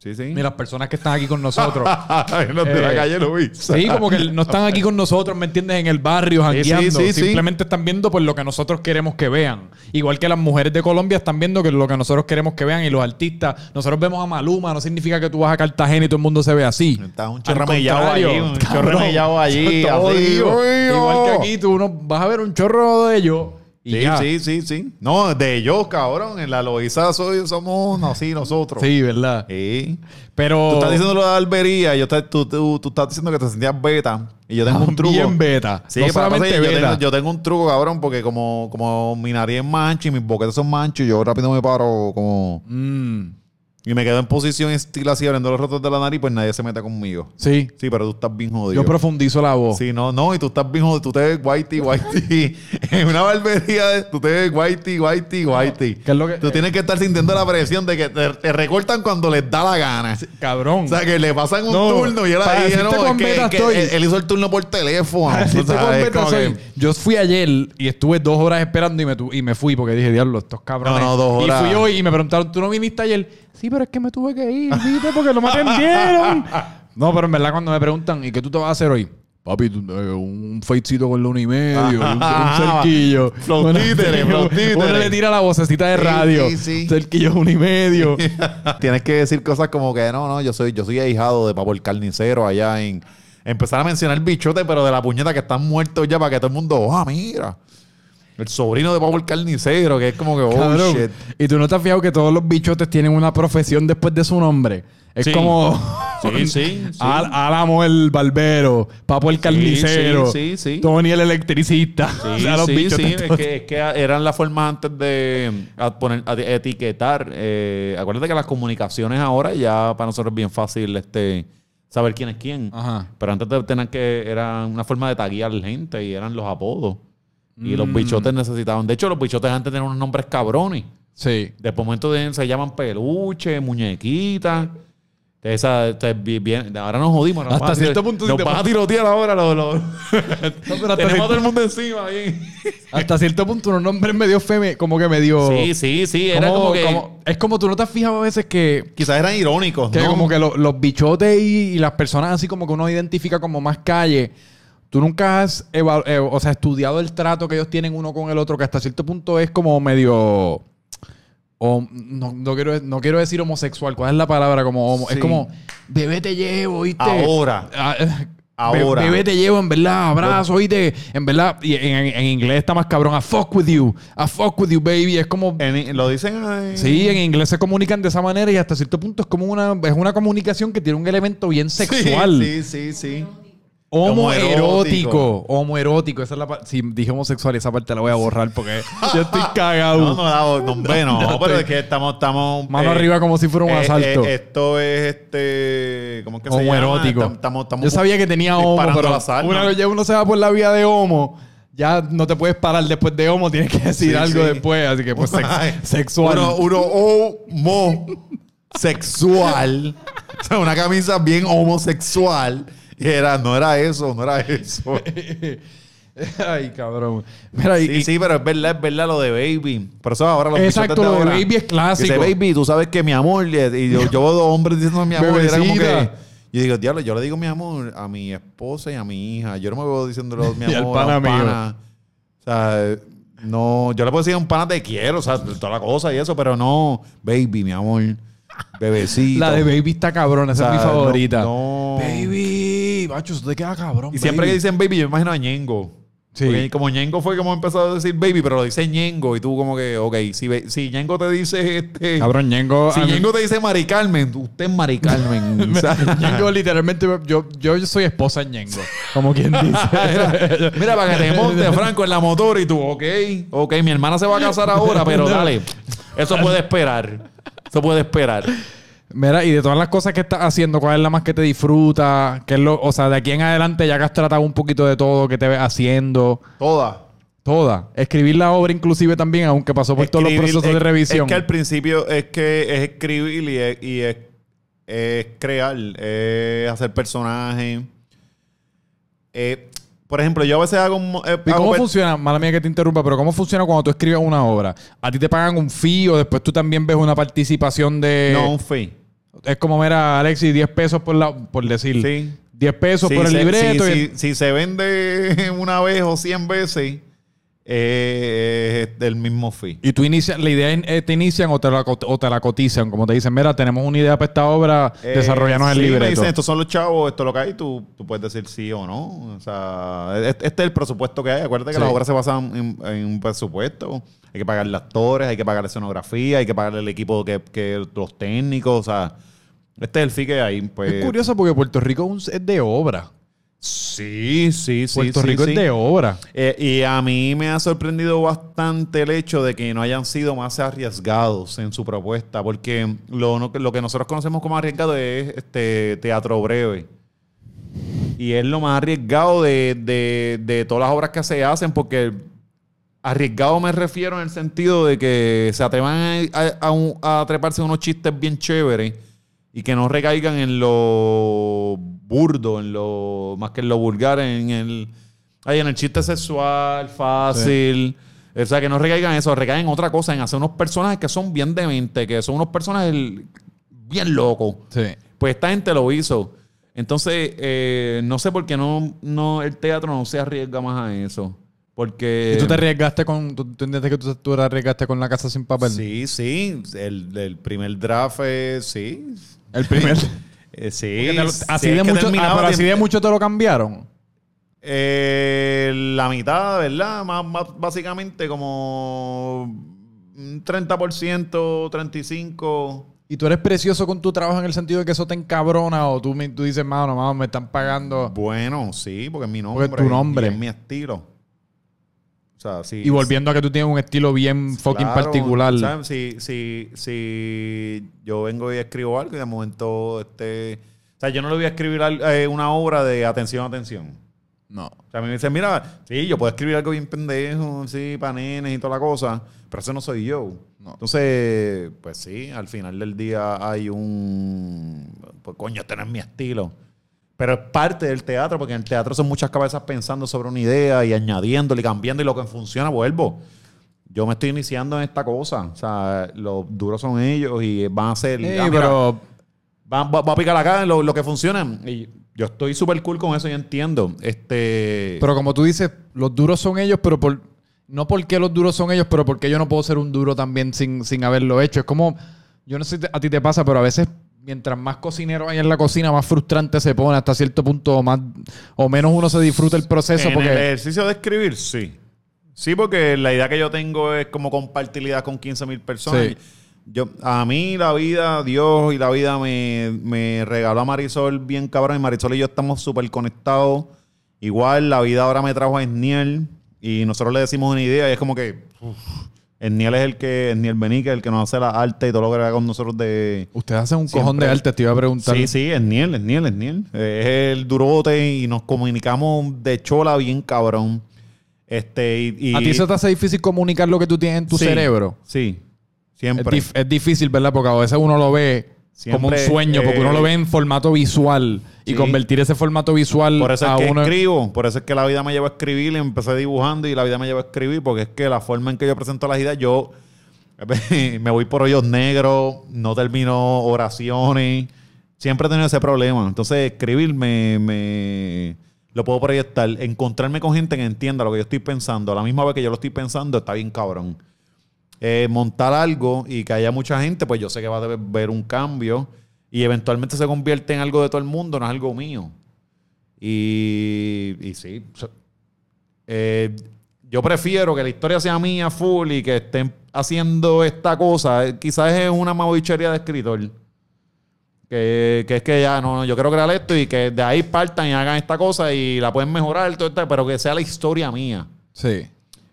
Sí, sí. Ni las personas que están aquí con nosotros. Los de la Eh, calle lo vi. Sí, como que no están aquí con nosotros, ¿me entiendes? En el barrio, jangueando. sí, sí. Simplemente están viendo pues lo que nosotros queremos que vean. Igual que las mujeres de Colombia están viendo que lo que nosotros queremos que vean y los artistas. Nosotros vemos a Maluma, no significa que tú vas a Cartagena y todo el mundo se ve así. Está un chorramellado allí, un chorramellado allí, así, Igual que aquí, tú no, vas a ver un chorro de ellos. Y Sí, ya. sí, sí, sí. No, de ellos, cabrón. En la Loiza soy, somos así nosotros. Sí, ¿verdad? Sí. Pero... Tú estás diciendo lo de albería. Yo te- tú, tú, tú estás diciendo que te sentías beta. Y yo tengo un truco. Bien beta. Sí, no solamente pasa que yo, beta. tengo, yo tengo un truco, cabrón, porque como, como mi nariz es mancha y mis boquetes son manchos, yo rápido me paro como... Mm, Y me quedo en posición estilo así, abriendo los rotos de la nariz, pues nadie se mete conmigo. sí. Sí, pero tú estás bien jodido. Yo profundizo la voz. Sí, no, no, y tú estás bien jodido. Tú te ves whitey, whitey. en una barbería, de- tú te ves whitey, whitey, whitey. ¿Qué es lo que- Tú tienes que estar sintiendo la presión de que te, te recortan cuando les da la gana. Cabrón. O sea, que le pasan un No, turno y él ahí, no, es que, que él, él hizo el turno por teléfono. Así O te sea, con es beta como soy. que- Yo fui ayer y estuve dos horas esperando y me, tu- y me fui porque dije, diablo, estos cabrones. No, no, dos horas. Y fui hoy y me preguntaron, ¿tú no viniste ayer? Sí, pero es que me tuve que ir, ¿viste? Porque no me atendieron. no, pero en verdad cuando me preguntan, ¿y qué tú te vas a hacer hoy? Papi, eh, un feitcito con la una y medio, un, cerquillo. Flow Bueno, títere, sí, flow uno- títere. Uno le tira la vocecita de Sí, radio. sí, sí. Cerquillo una y medio. Tienes que decir cosas como que no, no, yo soy, yo soy ahijado de Papo el Carnicero allá en. Empezar a mencionar bichote, pero de la puñeta que están muertos ya para que todo el mundo, ah, mira. El sobrino de Papo el Carnicero, que es como que, oh Cabrón. shit. Y tú no te has fijado que todos los bichotes tienen una profesión después de su nombre. Es Sí. como Sí, sí, sí. Al- Álamo el barbero, Papo el carnicero, sí, sí, sí. Tony el electricista. Sí, O sea, los sí, bichotes sí, es todos- que, es que eran las formas antes de a poner, a etiquetar. Eh, acuérdate que las comunicaciones ahora ya para nosotros es bien fácil este saber quién es quién. Ajá. Pero antes de tener que era una forma de taguear gente y eran los apodos. Y Mm. los bichotes necesitaban. De hecho, los bichotes antes tenían unos nombres cabrones. Sí. De momento de, se llaman peluche, muñequita. Esa, esta es bi- bien, ahora nos jodimos. Nos Hasta cierto punto Nos te vas a pon- tirotear ahora. Los, los- pero hasta Tenemos todo el mundo encima. Bien. Hasta cierto punto unos nombres medio feme, como que medio... Sí, sí, sí. Era como- como que. como- es como tú no te has fijado a veces que Quizás eran irónicos, Que ¿no? como que lo- los bichotes y, y las personas así como que uno identifica como más calle. Tú nunca has eh, o sea, estudiado el trato que ellos tienen uno con el otro, que hasta cierto punto es como medio o no, no quiero, no quiero decir homosexual, ¿cuál es la palabra como homo? Es Sí. como, bebé te llevo, ¿viste? Ahora. Ah, eh, Ahora. be- Bebé te llevo, en verdad, abrazo, ¿oíste? En verdad, y en, en- en inglés está más cabrón, I fuck with you, I fuck with you, baby. Es como... En- lo dicen en- Sí, en inglés se comunican de esa manera y hasta cierto punto es como una, es una comunicación que tiene un elemento bien Sí, sexual. Sí, sí, sí. Homoerótico. Homoerótico. Esa es la. Si dije homosexual, esa parte la voy a borrar porque yo estoy cagado. No, no, no, no, pero es que estamos, estamos Mano eh, arriba como si fuera un eh, asalto. eh, esto es este, ¿cómo es que se llama? homoerótico. Yo sabía que tenía homo, pero una vez ya uno se va por la vía de homo, ya no te puedes parar después de homo, tienes que decir algo después. Así que pues sexual. Uno, uno homosexual. o sea, una camisa bien homosexual. Y era, no era eso, no era eso. Ay, cabrón. Mira, y- Sí, sí, pero es verdad, es verdad lo de Baby. Por eso ahora los Exacto, lo de ahora Baby es clásico. Dice Baby, tú sabes que mi amor. Y yo, yo veo dos hombres diciendo mi amor. Y era como que. Yo digo, diablo, yo le digo mi amor a mi esposa y a mi hija. Yo no me veo diciéndolo mi Y al amor pana a un pana. O sea, no, yo le puedo decir a un pana te quiero, o sea, toda la cosa y eso, pero no, baby, mi amor, bebecito. la de Baby está cabrón, esa O sea, es mi favorita. no- no. Baby, macho, eso te queda cabrón. Y siempre que dicen baby, yo me imagino a Ñengo. Sí. Porque como Ñengo fue como empezó a decir baby, pero lo dice Ñengo y tú como que, ok, si, si Ñengo te dice este... Cabrón, Ñengo. si Ñengo te dice Mari Carmen, usted es Mari Carmen. Ñengo literalmente, yo, yo soy esposa de Ñengo. Como quien dice. Mira, mira, para que te monte Franco en la motor y tú, ok, ok, mi hermana se va a casar ahora, pero dale, eso puede esperar. Eso puede esperar. Mira, y de todas las cosas que estás haciendo, ¿cuál es la más que te disfruta? ¿Qué es lo, o sea, de aquí en adelante ya que has tratado un poquito de todo que te ves haciendo, Toda. toda. Escribir la obra inclusive también, aunque pasó por todos los procesos de revisión. Es que al principio es que es escribir y es, y es, es crear, es hacer personajes. Eh, por ejemplo, yo a veces hago un... eh, ¿Y hago cómo funciona? Mala mía que te interrumpa, pero ¿cómo funciona cuando tú escribes una obra? ¿A ti te pagan un fee o después tú también ves una participación de... No, un fee. Es como, mira, Alexis, 10 pesos por, la, por decir. Sí. 10 pesos Sí, por el libreto. sí, y- si se vende una vez o 100 veces, eh, es del mismo fee. Y tú inicias, la idea eh, te inician o te, la, o te la cotizan, como te dicen, mira, tenemos una idea para esta obra, Eh, desarrollanos el sí, Me libreto. dicen, estos son los chavos, esto es lo que hay, tú, tú puedes decir sí o no. O sea, este, este es el presupuesto que hay. Acuérdate que las obras se basan en, en un presupuesto. Hay que pagarle actores, hay que pagarle escenografía, hay que pagarle el equipo que, que los técnicos. O sea, este es el fee que hay. Pues, es curioso porque Puerto Rico es de obra. Sí, sí, sí. Puerto sí, Rico sí. es de obra. Eh, y a mí me ha sorprendido bastante el hecho de que no hayan sido más arriesgados en su propuesta, porque lo, lo que nosotros conocemos como arriesgado es este teatro breve. Y es lo más arriesgado de, de- de todas las obras que se hacen, porque arriesgado me refiero en el sentido de que se atrevan a, a- a treparse unos chistes bien chéveres y que no recaigan en lo burdo, en lo más que en lo vulgar, en el, ay, en el chiste sexual, fácil. O sea, que no recaigan en eso, recaigan en otra cosa, en hacer unos personajes que son bien dementes, que son unos personajes bien locos. Sí. Pues esta gente lo hizo. Entonces, eh, no sé por qué no, no el teatro no se arriesga más a eso. Porque... ¿Y tú te arriesgaste con. ¿Tú, tú entiendes que tú, tú te arriesgaste con la casa sin papel? Sí, sí. El, el primer draft, sí. El primer. Eh, sí. Te así, de mucho, ah, pero así de mucho te lo cambiaron. Eh, la mitad, ¿verdad? Más, más básicamente como un 30%, 35%. ¿Y tú eres precioso con tu trabajo en el sentido de que eso te encabrona o tú, tú dices, mano, mano, me están pagando? Bueno, sí, porque es mi nombre. Porque es tu nombre. y es mi estilo. Sea, sí. Y volviendo a que tú tienes un estilo bien fucking Claro, particular. ¿sabes? Si, si, si yo vengo y escribo algo y de momento, este... O sea, yo no le voy a escribir eh, una obra de atención, atención. No. O sea, a mí me dicen, mira, sí, yo puedo escribir algo bien pendejo, sí, para nenes y toda la cosa, pero eso no soy yo. No. Entonces, pues sí, al final del día hay un... Pues coño, este no es mi estilo. Pero es parte del teatro, porque en el teatro son muchas cabezas pensando sobre una idea y añadiéndole y cambiando y lo que funciona, vuelvo. Yo me estoy iniciando en esta cosa. O sea, los duros son ellos y van a ser... Sí, ah, pero Va, va- va a picar acá en lo, lo que funciona. Y yo estoy súper cool con eso y entiendo. Este. Pero como tú dices, los duros son ellos, pero por no porque los duros son ellos, pero porque yo no puedo ser un duro también sin, sin haberlo hecho. Es como, yo no sé si a ti te pasa, pero a veces mientras más cocineros hay en la cocina, más frustrante se pone hasta cierto punto, o más o menos uno se disfruta el proceso. En porque el ejercicio de escribir, sí. Sí, porque la idea que yo tengo es como compartir ideas con 15 mil personas. Sí. Yo, a mí la vida, Dios y la vida me, me regaló a Marisol bien cabrón. Y Marisol y yo estamos súper conectados. Igual la vida ahora me trajo a Esniel. Y nosotros le decimos una idea y es como que... uf, Esniel es el que... Esniel Benique, el que nos hace la arte y todo lo que haga con nosotros de... ustedes hacen un Siempre. cojón de arte, te iba a preguntar. Sí, sí, Esniel, Esniel, Esniel. Eh, Es el durote y nos comunicamos de chola bien cabrón. Este, y, y- ¿A ti se te hace difícil comunicar lo que tú tienes en tu Sí, cerebro? Sí, Es, siempre. dif- es difícil, ¿verdad? Porque a veces uno lo ve como un sueño, porque uno eh, lo ve en formato visual. Y sí. convertir ese formato visual Por eso a es que uno... escribo, por eso es que la vida me llevó a escribir y empecé dibujando y la vida me llevó a escribir porque es que la forma en que yo presento las ideas, yo me voy por hoyos negros, no termino oraciones, siempre he tenido ese problema. Entonces escribir me, me- lo puedo proyectar, encontrarme con gente que entienda lo que yo estoy pensando, a la misma vez que yo lo estoy pensando, está bien cabrón. Eh, montar algo y que haya mucha gente, pues yo sé que va a ver un cambio y eventualmente se convierte en algo de todo el mundo, no es algo mío. Y, y sí, o sea, eh, yo prefiero que la historia sea mía full y que estén haciendo esta cosa. Eh, Quizás es una mabichería de escritor. Que, que es que ya, no, no, yo quiero crear esto y que de ahí partan y hagan esta cosa y la pueden mejorar, todo esto, pero que sea la historia mía. Sí.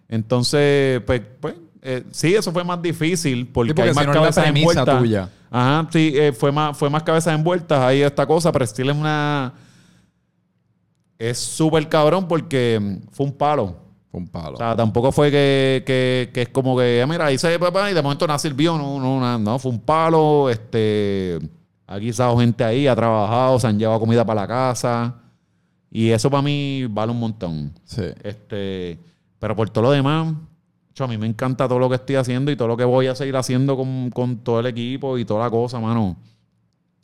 Entonces, pues, pues eh, sí, eso fue más difícil porque, Sí, porque hay más cabezas tuya. Ajá, sí, eh, fue, más, fue más cabezas envueltas ahí esta cosa, pero Steel es una... Es súper cabrón porque mm, fue un palo. Fue un palo. O sea, tampoco fue que, que, que es como que, ah, mira, hice papá y de momento el bio. No, no, no, no, fue un palo. Este, ha guisado gente ahí, ha trabajado, se han llevado comida para la casa. Y eso para mí vale un montón. sí. Este, pero por todo lo demás, a mí me encanta todo lo que estoy haciendo y todo lo que voy a seguir haciendo con, con todo el equipo y toda la cosa, mano.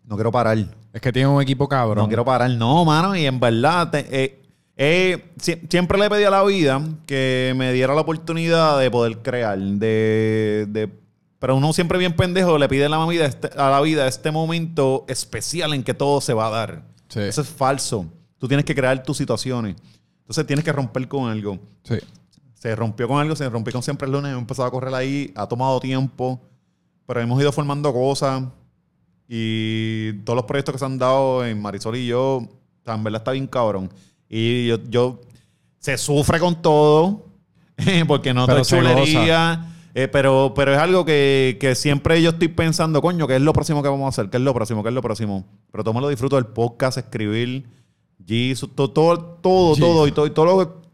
No quiero parar. Es que tiene un equipo cabrón. No quiero parar, no, mano. Y en verdad, te- eh, eh, sie- siempre le pedí a la vida que me diera la oportunidad de poder crear. De, de- pero uno siempre bien pendejo le pide a la, vida este- a la vida este momento especial en que todo se va a dar. Sí. Eso es falso. Tú tienes que crear tus situaciones. Entonces tienes que romper con algo. Sí. Se rompió con algo, se rompió con siempre el lunes, hemos empezado a correr ahí, ha tomado tiempo, pero hemos ido formando cosas y todos los proyectos que se han dado en Marisol y yo, o sea, en verdad está bien cabrón. Y yo, yo se sufre con todo, porque no Pero te chulería. eh, pero, pero es algo que, que siempre yo estoy pensando, coño, ¿qué es lo próximo que vamos a hacer? ¿Qué es lo próximo? ¿Qué es lo próximo? Pero todo me lo disfruto del podcast, escribir, Jesus, todo, todo, todo, todo, y todo, y todo lo que-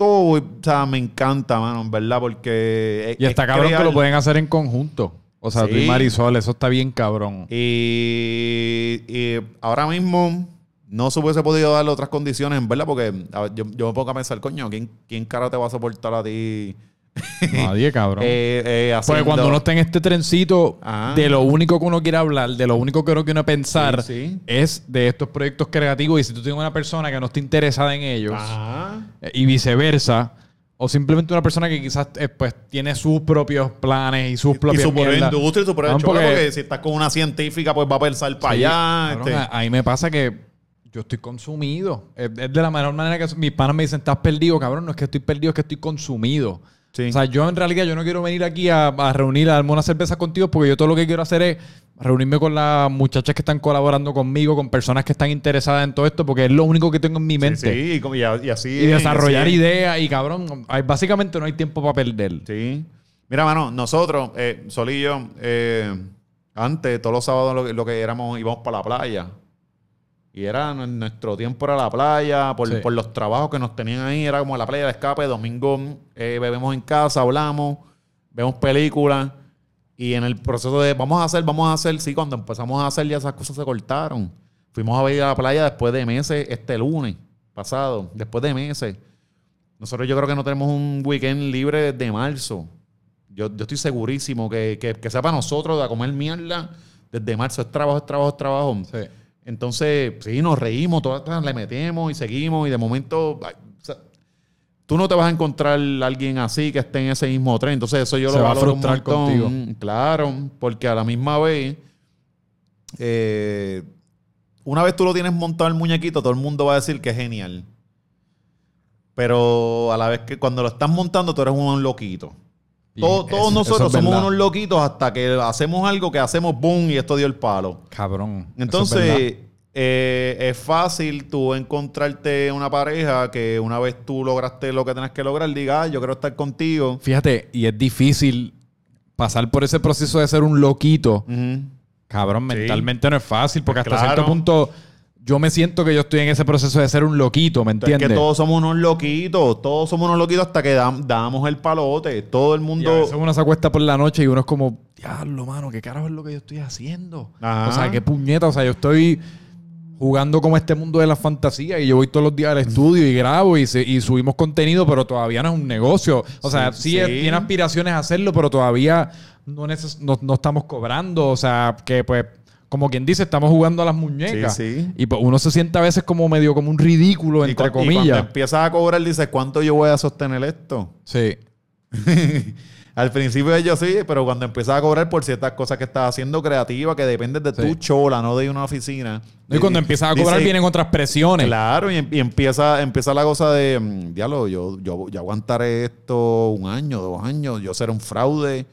todo, o sea, me encanta, mano, en verdad, porque... es- Y está es cabrón que lo pueden hacer en conjunto. O sea, tú y Sí. Marisol, eso está bien cabrón. Y, y ahora mismo no se hubiese podido darle otras condiciones, en verdad, porque ver, yo, yo me pongo a pensar, coño, ¿quién, quién cara te va a soportar a ti? Nadie, cabrón. Eh, eh, Porque cuando uno está en este trencito, Ajá. de lo único que uno quiere hablar, de lo único que uno quiere pensar, Sí, sí. es de estos proyectos creativos. Y si tú tienes una persona que no está interesada en ellos, Ajá. eh, y viceversa, o simplemente una persona que quizás eh, pues tiene sus propios planes y sus Y propias su propia industria y su propia porque- porque si estás con una científica, pues va a pensar para Sí, allá. cabrón, este. Ahí me pasa que yo estoy consumido. Es, es de la mejor manera que mis panas me dicen, estás perdido, cabrón. No es que estoy perdido, es que estoy consumido. Sí. O sea, yo en realidad yo no quiero venir aquí a, a reunir, a darme una cerveza contigo porque yo todo lo que quiero hacer es reunirme con las muchachas que están colaborando conmigo, con personas que están interesadas en todo esto, porque es lo único que tengo en mi mente. sí, y, como- y a- y así. Y desarrollar así ideas y cabrón, hay- básicamente no hay tiempo para perder. Sí. Mira, mano, nosotros, eh, Sol y yo, eh, antes, todos los sábados lo que éramos, íbamos para la playa. Y era nu- nuestro tiempo era la playa, por, Sí. por los trabajos que nos tenían ahí, era como la playa de escape, domingo eh, bebemos en casa, hablamos, vemos películas. Y en el proceso de vamos a hacer, vamos a hacer, sí, cuando empezamos a hacer ya esas cosas se cortaron. Fuimos a ver a la playa después de meses, este lunes pasado, después de meses. Nosotros yo creo que no tenemos un weekend libre desde marzo. Yo, yo estoy segurísimo que, que, que sea para nosotros de a comer mierda desde marzo. Es trabajo, es trabajo, es trabajo. Sí. Entonces, sí, nos reímos, todas le metemos y seguimos y de momento... ay, o sea, tú no te vas a encontrar alguien así que esté en ese mismo tren. Entonces, eso yo Se lo va a valoro un montón. contigo. Claro, porque a la misma vez, eh, una vez tú lo tienes montado el muñequito, todo el mundo va a decir que es genial. Pero a la vez que cuando lo estás montando, tú eres un loquito. Todos, eso- nosotros eso es somos unos loquitos hasta que hacemos algo que hacemos boom y esto dio el palo. Cabrón. es Entonces, eh, es fácil tú encontrarte una pareja que una vez tú lograste lo que tenías que lograr, diga, "Ah, yo quiero estar contigo. Fíjate, y es difícil pasar por ese proceso de ser un loquito. Cabrón, Sí. mentalmente no es fácil, porque Pues hasta claro. cierto punto yo me siento que yo estoy en ese proceso de ser un loquito, ¿me Es entiendes? que todos somos unos loquitos, todos somos unos loquitos hasta que dam- damos el palote. Todo el Y a mundo... veces uno se acuesta por la noche y uno es como, diablo, mano, ¿qué carajo es lo que yo estoy haciendo? Ajá. O sea, qué puñeta. O sea, yo estoy jugando como este mundo de la fantasía y yo voy todos los días al estudio y grabo y, se- y subimos contenido, pero todavía no es un negocio. O sea, sí, Sí, es- sí. tiene aspiraciones a hacerlo, pero todavía no, no estamos cobrando. O sea, que pues, como quien dice, estamos jugando a las muñecas. Sí, sí. Y pues uno se siente a veces como medio como un ridículo, y entre cu- y cuando comillas. empiezas a cobrar, dices, ¿cuánto yo voy a sostener esto? Sí. Al principio yo sí, pero cuando empiezas a cobrar por ciertas cosas que estás haciendo creativa, que dependen de Sí. tu chola, no de una oficina. Y cuando empiezas a cobrar Dice- vienen otras presiones. Claro, y, em- y empieza, empieza la cosa de, mm, diablo, yo, yo, yo aguantaré esto un año, dos años, yo seré un fraude,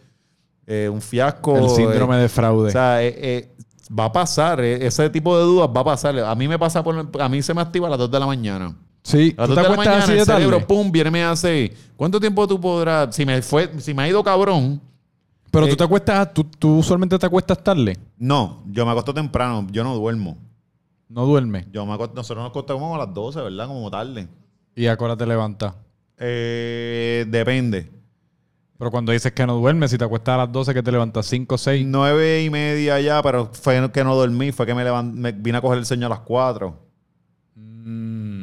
eh, un fiasco. El síndrome eh, de fraude. O sea, eh, eh, va a pasar, eh, ese tipo de dudas va a pasar. A mí me pasa por, a mí se me activa a las 2 de la mañana. sí. A las ¿Tú 2 te de la mañana así el de tarde? cerebro, pum, viene me hace, ¿cuánto tiempo tú podrás? Si me fue, si me ha ido cabrón, Pero Eh, tú te acuestas, tú, tú usualmente te acuestas tarde. no, yo me acuesto temprano, yo no duermo. No duermes. Yo me acuesto, nosotros nos acostamos como a las 12, ¿verdad? Como tarde. Y a qué hora te levantas. Eh, depende. Pero cuando dices que no duermes, si te acuestas a las 12, que te levantas 5 o 6. Nueve y media ya, pero fue que no dormí, fue que me, levan- me vine a coger el sueño a las 4.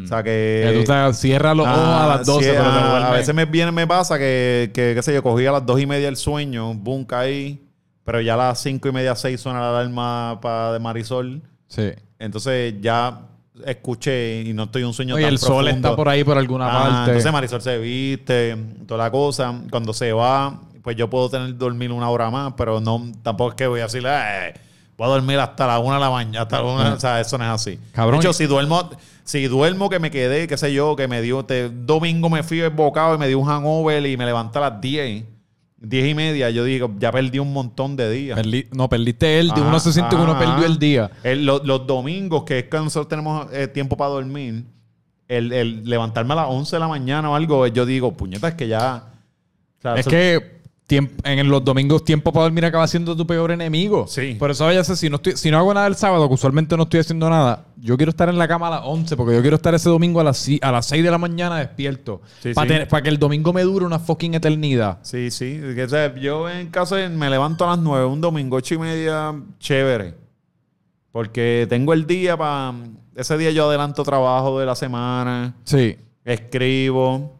O sea que... Mm. que tú te cierras los ojos a Ah, las 12, sí, pero te ah, duermes. A veces me viene, me pasa que, que, qué sé yo, cogí a las dos y media el sueño, boom, caí, pero ya a las cinco y media, seis suena la alarma para de Marisol. Sí. Entonces ya escuché y no estoy en un sueño Oye, tan el sol está por ahí por alguna Ah, parte. Entonces Marisol se viste, toda la cosa. Cuando se va, pues yo puedo tener dormir una hora más, pero no tampoco es que voy a decirle, "Eh, voy a dormir hasta la una de la mañana, hasta la una", o sea, eso no es así. Cabrón. De hecho, si duermo, si duermo que me quedé, qué sé yo, que me dio, te- domingo me fui bocado y me dio un hangover y me levanté a las 10, 10 y media, yo digo, ya perdí un montón de días. No, perdiste el día. Ajá, Uno se siente que uno ajá. perdió el día. El- lo- los domingos, que es que nosotros tenemos eh, tiempo para dormir, el, el levantarme a las 11 de la mañana o algo, yo digo, puñeta, es que ya. o sea, Es que tiemp- en los domingos tiempo para dormir acaba siendo tu peor enemigo. Sí. Por eso vaya si no estoy, si no hago nada el sábado, que usualmente no estoy haciendo nada, yo quiero estar en la cama a las 11, porque yo quiero estar ese domingo a las, a las 6 de la mañana despierto. Sí, para, sí. que el domingo me dure una fucking eternidad. Sí, sí. o sea, yo en caso de- me levanto a las 9, un domingo, 8 y media, chévere. Porque tengo el día para. Ese día yo adelanto trabajo de la semana. Sí. escribo.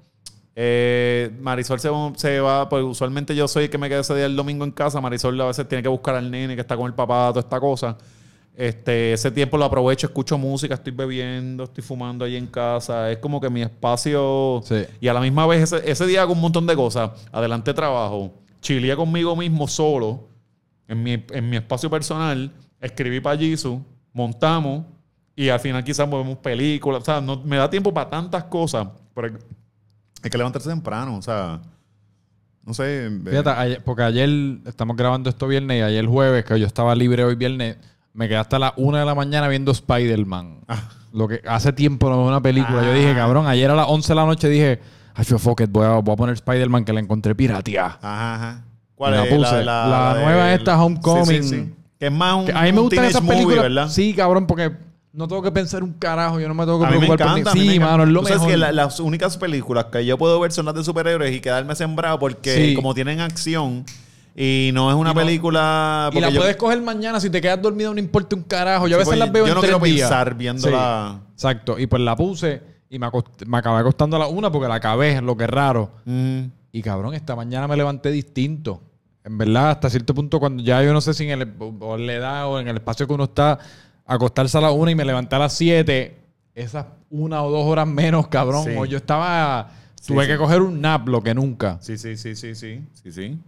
Eh, Marisol se, se va, pues usualmente yo soy el que me queda ese día el domingo en casa. Marisol a veces tiene que buscar al nene que está con el papá, toda esta cosa. Este, ese tiempo lo aprovecho, escucho música, estoy bebiendo, estoy fumando ahí en casa. Es como que mi espacio. Sí. Y a la misma vez, ese, ese día hago un montón de cosas. Adelante trabajo, chilía conmigo mismo solo, en mi, en mi espacio personal. Escribí para Jisoo, montamos y al final quizás movemos películas. O sea, no, me da tiempo para tantas cosas. Pero hay, que levantarse temprano, o sea. No sé. eh, Fíjate, ayer- porque ayer estamos grabando esto viernes y ayer jueves, que yo estaba libre hoy viernes, me quedé hasta las 1 de la mañana viendo Spider-Man. Lo que hace tiempo no veo una película. Yo dije, Ah. cabrón, ayer a las 11 de la noche dije, ay, yo fuck it, voy a, voy a poner Spider-Man que la encontré pirateada. Ajá, ajá. Y la puse. La nueva esta, Homecoming. Que es más un, Que a mí me gustan esas movie, películas. ¿verdad? Sí, cabrón, porque no tengo que pensar un carajo, yo no me tengo que A mí me preocupar por encanta. ni- mí Sí, mano, es lo Tú sabes mejor. que la- las únicas películas que yo puedo ver son las de superhéroes y quedarme sembrado porque Sí. como tienen acción y no es una Y no- película... Y la yo- puedes coger mañana, si te quedas dormido no importa un carajo. Yo a Sí, veces pues, las veo yo en no tres quiero días. pensar viéndola. Sí, exacto. Y pues la puse y me, acost- me acabé acostando a la una porque la acabé, lo que es raro. Mm. Y cabrón, esta mañana me levanté distinto. En verdad, hasta cierto punto, cuando ya yo no sé si en el, o la edad o en el espacio que uno está, acostarse a la una y me levanté a las siete, esas una o dos horas menos, cabrón. Sí. O yo estaba Tuve sí. que coger un nap, lo que nunca. Sí, sí, sí, sí, sí. Sí, sí.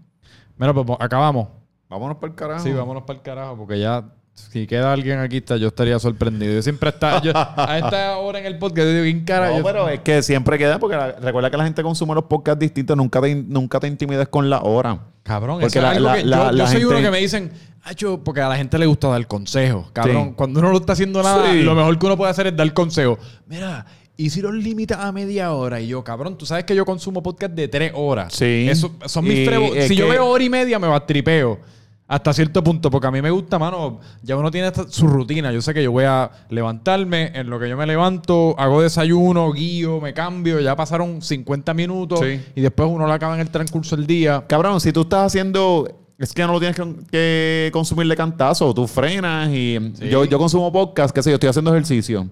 Mira, pues acabamos. Vámonos para el carajo. Sí, vámonos para el carajo, porque ya, si queda alguien aquí, yo estaría sorprendido. Yo siempre está, yo, a esta hora en el podcast, yo digo, ¿quién cara? No, Yo- pero es que siempre queda, porque la- recuerda que la gente consume los podcasts distintos, nunca te, nunca te intimides con la hora. Cabrón, Porque eso es la- algo la- que yo, yo soy uno gente- que me dicen, Hacho, porque a la gente le gusta dar consejos. Cabrón, Sí. cuando uno no está haciendo nada, Sí. lo mejor que uno puede hacer es dar consejos. Mira, y si los limitas a media hora, y yo, cabrón, tú sabes que yo consumo podcast de tres horas. Sí. Eso, son mis Y Si yo veo hora y media, me va a tripeo. Hasta cierto punto, porque a mí me gusta, mano, ya uno tiene esta- su rutina. Yo sé que yo voy a levantarme, en lo que yo me levanto, hago desayuno, guío, me cambio, ya pasaron 50 minutos Sí. y después uno lo acaba en el transcurso del día. Cabrón, si tú estás haciendo. Es que no lo tienes que, que consumir de cantazo. Tú frenas y. Yo, yo consumo podcast, qué sé yo, estoy haciendo ejercicio.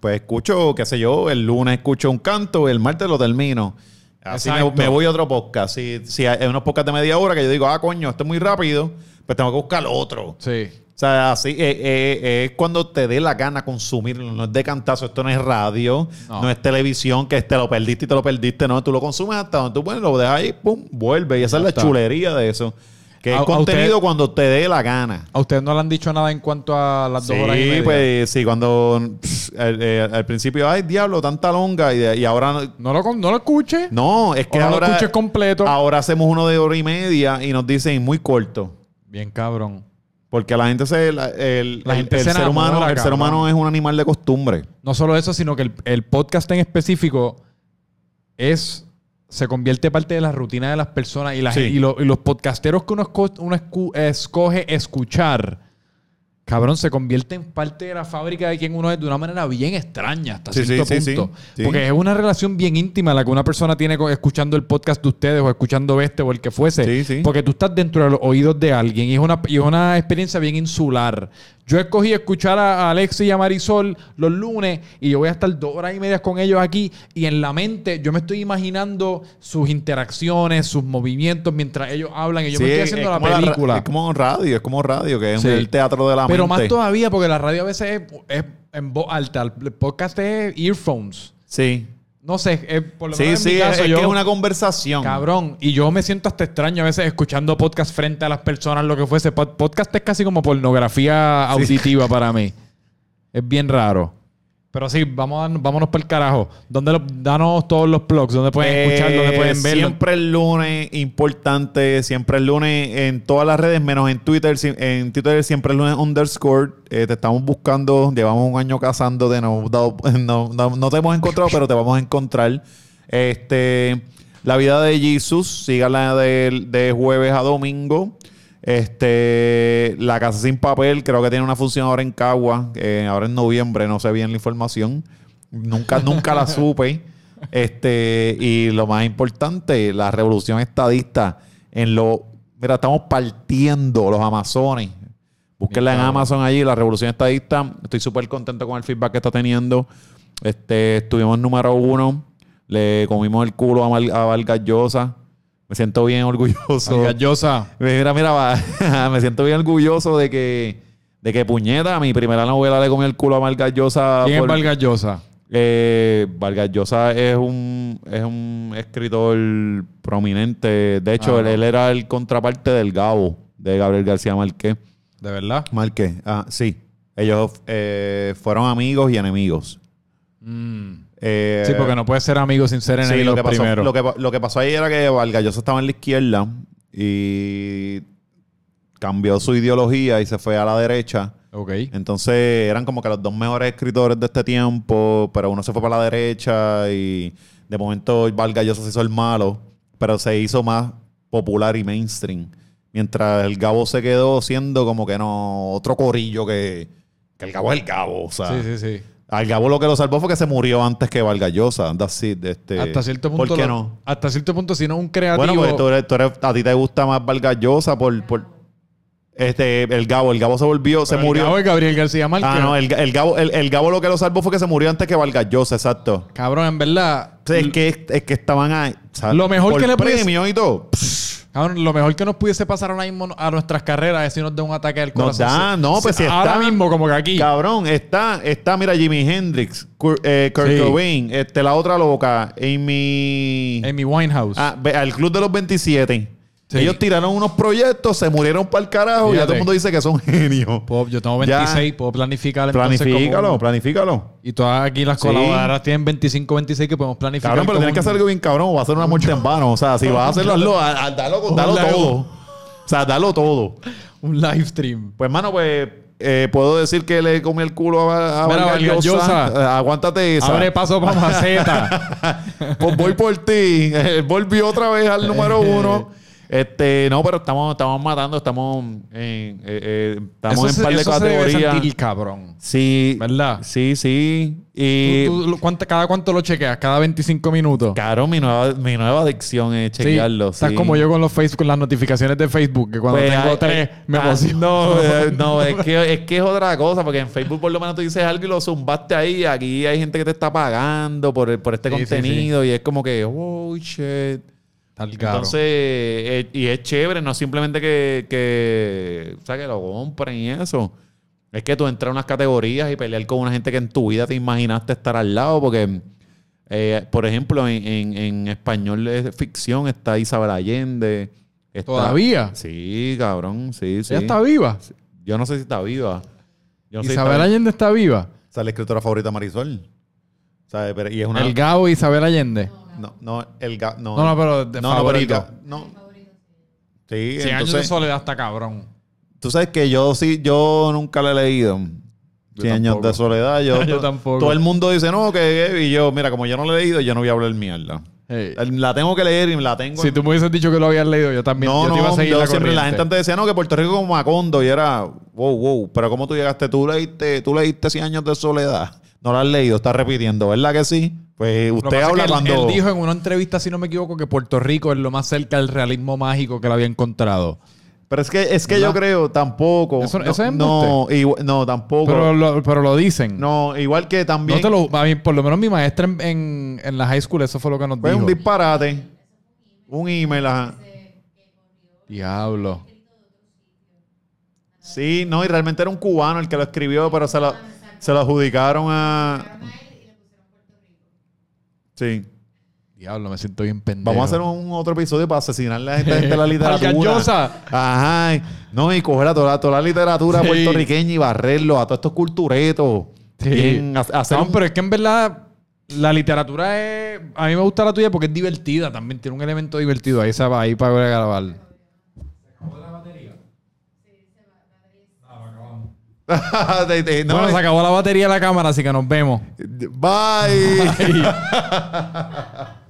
Pues escucho, qué sé yo, el lunes escucho un canto, el martes lo termino. Así me voy a otro podcast. Si, si hay unos podcasts de media hora que yo digo, ah, coño, esto es muy rápido, pues tengo que buscar otro. Sí. O sea, así eh, eh, eh, es cuando te dé la gana consumirlo. No es de cantazo. Esto no es radio. No. No, es televisión que te lo perdiste y te lo perdiste. No, tú lo consumes hasta donde tú bueno, lo dejas ahí, pum, vuelve. Y esa es la está. chulería de eso. Que A- es contenido usted- cuando te dé la gana. ¿A ustedes no le han dicho nada en cuanto a las dos horas y Sí, media? pues sí, cuando al, al principio, ay, diablo, tanta longa. Y, de- y ahora no- ¿No lo, no lo escuche? no, es que O no lo ahora, escuches completo. ahora hacemos uno de hora y media y nos dicen muy corto. Bien, cabrón. Porque la gente se. la- el, La gente el se ser humano, el ser humano es un animal de costumbre. No solo eso, sino que el, el podcast en específico es... Se convierte parte de la rutina de las personas y, la Sí. gen- y, lo- y los podcasteros que uno, esco- uno escu- escoge escuchar, cabrón, se convierte en parte de la fábrica de quien uno es de una manera bien extraña hasta Sí, cierto sí, punto. sí. Porque es una relación bien íntima la que una persona tiene escuchando el podcast de ustedes o escuchando este o el que fuese. Sí, sí. Porque tú estás dentro de los oídos de alguien y es una, y es una experiencia bien insular. Yo escogí escuchar a a Alex y a Marisol los lunes y yo voy a estar dos horas y media con ellos aquí y en la mente yo me estoy imaginando sus interacciones, sus movimientos mientras ellos hablan y yo me estoy es- haciendo es la película. es como radio, es como radio, que es Sí. el teatro de la Pero mente. más todavía porque la radio a veces es, es en voz alta. El podcast es earphones. Sí. No sé, es, por lo Sí, menos en sí, caso, es, yo, que es una conversación. Cabrón, y yo me siento hasta extraño a veces escuchando podcast frente a las personas, lo que fuese. Pod- Podcast es casi como pornografía auditiva para mí. Es bien raro. Pero sí, vamos a, vámonos para el carajo. ¿Dónde lo- danos todos los blogs, dónde pueden Eh, escuchar, dónde pueden verlo. Siempre el lunes, importante, siempre el lunes en todas las redes, menos en Twitter. En Twitter siempre el lunes underscore. Eh, te estamos buscando, llevamos un año cazándote, no, no, no- no te hemos encontrado, pero te vamos a encontrar. Este, la vida de Jesus, síganla de, de jueves a domingo. Este, la casa sin papel, creo que tiene una función ahora en Cagua, eh, ahora en noviembre, no sé bien la información. Nunca, nunca la supe. Este, y lo más importante, la revolución estadista en lo. Mira, estamos partiendo los Amazones. Búsquenla en. Amazon allí, la revolución estadista. Estoy súper contento con el feedback que está teniendo. Este, estuvimos número uno. Le comimos el culo a, Mal- a Vargas Llosa. Me siento bien orgulloso. Gallosa. Mira, mira, va. me siento bien orgulloso de que, de que puñeta, mi primera novela le comió el culo a Vargas Llosa. ¿Quién es Vargas Llosa? eh, Vargas Llosa es un, es un escritor prominente. De hecho, Ah, él era el contraparte del Gabo, de Gabriel García Márquez. ¿De verdad? Márquez, ah, sí. Ellos eh, fueron amigos y enemigos. Mm. Eh, Sí, porque no puedes ser amigo sin ser Sí, enemigo lo que, pasó, primero. lo, que, lo que pasó ahí era que Vargas Llosa estaba en la izquierda y cambió su ideología y se fue a la derecha. Ok. Entonces eran como que los dos mejores escritores de este tiempo, pero uno se fue para la derecha y de momento Vargas Llosa se hizo el malo, pero se hizo más popular y mainstream. Mientras el Gabo se quedó siendo como que no, otro corillo que, que el Gabo es el Gabo. O sea, Sí, sí, sí. Al Gabo lo que lo salvó fue que se murió antes que Vargas Llosa. That's it, este, hasta cierto punto. ¿Por qué lo- no? Hasta cierto punto, si no un creativo. Bueno, pues tú eres- tú eres- a ti te gusta más Vargas Llosa por, por este, el Gabo. El Gabo se volvió, se Pero el murió. Gabo es Gabriel García Márquez. Ah, no, el, el Gabo, el, el Gabo lo que lo salvó fue que se murió antes que Vargas Llosa, exacto. Cabrón, en verdad. Es, que, es que estaban ahí. Lo mejor por que le premio y todo. Cabrón, lo mejor que nos pudiese pasar ahora mismo a nuestras carreras es si nos da un ataque al Nos corazón. da, Sí, no, pues si Ahora está- mismo, como que aquí. Cabrón, está, está, mira, Jimi Hendrix, Kurt, eh, Kurt Sí. Cobain, este, la otra loca, Amy... Amy Winehouse. Ah, al Club de los 27. Sí. Ellos tiraron unos proyectos, se murieron para el carajo y ya todo el mundo dice que son genios. Puedo- yo tengo Ya. 26, puedo planificar Planifícalo, como planifícalo. Y todas aquí las Sí. colaboradoras tienen 25, 26 que podemos planificar. Cabrón, pero tienes que hacer algo bien cabrón o va a ser una muerte en vano. O sea, si vas a hacerlo, hazlo, dalo, dalo todo. O sea, dalo todo. Un live stream. Pues, mano, pues, eh, puedo decir que le comí el culo a, a Mira. Eh, Aguántate esa. Abre paso para Maceta. Pues voy por ti. Él volvió otra vez al número uno. Este, no, pero estamos, estamos matando, estamos en, eh, eh, estamos Eso en par de categorías. sentir cabrón. Sí. ¿Verdad? Sí, sí. Y ¿Tú- tú- cuánta- ¿Cada cuánto lo chequeas? ¿Cada 25 minutos? Claro, mi nueva, mi nueva adicción es chequearlo. Estás sí. como yo con los Facebook, con las notificaciones de Facebook, que cuando Pues, tengo ay, tres ay, me emociono. No, eh, no, es que, es que es otra cosa, porque en Facebook por lo menos tú dices algo y lo zumbaste ahí. Aquí hay gente que te está pagando por, por este sí, contenido y es como que, oh, shit. Tal caro. Entonces, eh, y es chévere, no simplemente que, que, o sea, que lo compren y eso. Es que tú entras a unas categorías y pelear con una gente que en tu vida te imaginaste estar al lado, porque, eh, por ejemplo, en, en- en español de ficción está Isabel Allende. está- ¿Todavía? Sí, cabrón, sí, sí. ¿Ella está viva? Yo no sé si está viva. Yo no sé si Isabel está- Allende está viva. O sea, la escritora favorita Marisol. ¿Sabes? Pero- y es una... El Gabo y Isabel Allende. No, no, el ga- no, No, no, pero de no, no, pero el favorito. no. Sí, 100 años de soledad está cabrón. tú sabes que yo sí, yo nunca la he leído. Yo 100 años de soledad. Yo, tampoco. Todo el mundo dice, no, que... Y yo, mira, como yo no la he leído, yo no voy a hablar mierda. Hey. La tengo que leer y la tengo... Si en- tú me hubieses dicho que lo habías leído, yo también. no, yo te iba a no, seguir yo la siempre la gente antes decía, no, que Puerto Rico como Macondo y era, wow, wow, pero ¿cómo tú llegaste? Tú leíste, tú leíste 100 años de soledad. No la has leído, estás repitiendo, ¿verdad que sí? Pues Lo usted habla él- cuando... Él dijo en una entrevista, si no me equivoco, que Puerto Rico es lo más cerca del realismo mágico que él había encontrado. Pero es que, es que yo creo tampoco. Eso- no, eso no, no, tampoco. Pero lo, pero lo dicen. no, igual que también. No te lo, a mí, por lo menos mi maestra en, en, en la high school, eso fue lo que nos fue dijo. un disparate. Un email, ajá. Diablo. Sí, no, y realmente era un cubano el que lo escribió, pero se lo, se lo adjudicaron a. Sí. Diablo, me siento bien pendejo. Vamos a hacer un otro episodio para asesinar a la gente, de la literatura. Ajá. No, y coger a toda, toda la literatura Sí. puertorriqueña y barrerlo a todos estos culturetos. Sí. Bien, ha- hacer No, un- pero es que en verdad la literatura es... A mí me gusta la tuya porque es divertida también. Tiene un elemento divertido. Ahí se va, ahí para grabar. De- de- no, bueno, se acabó la batería de la cámara, así que nos vemos. Bye.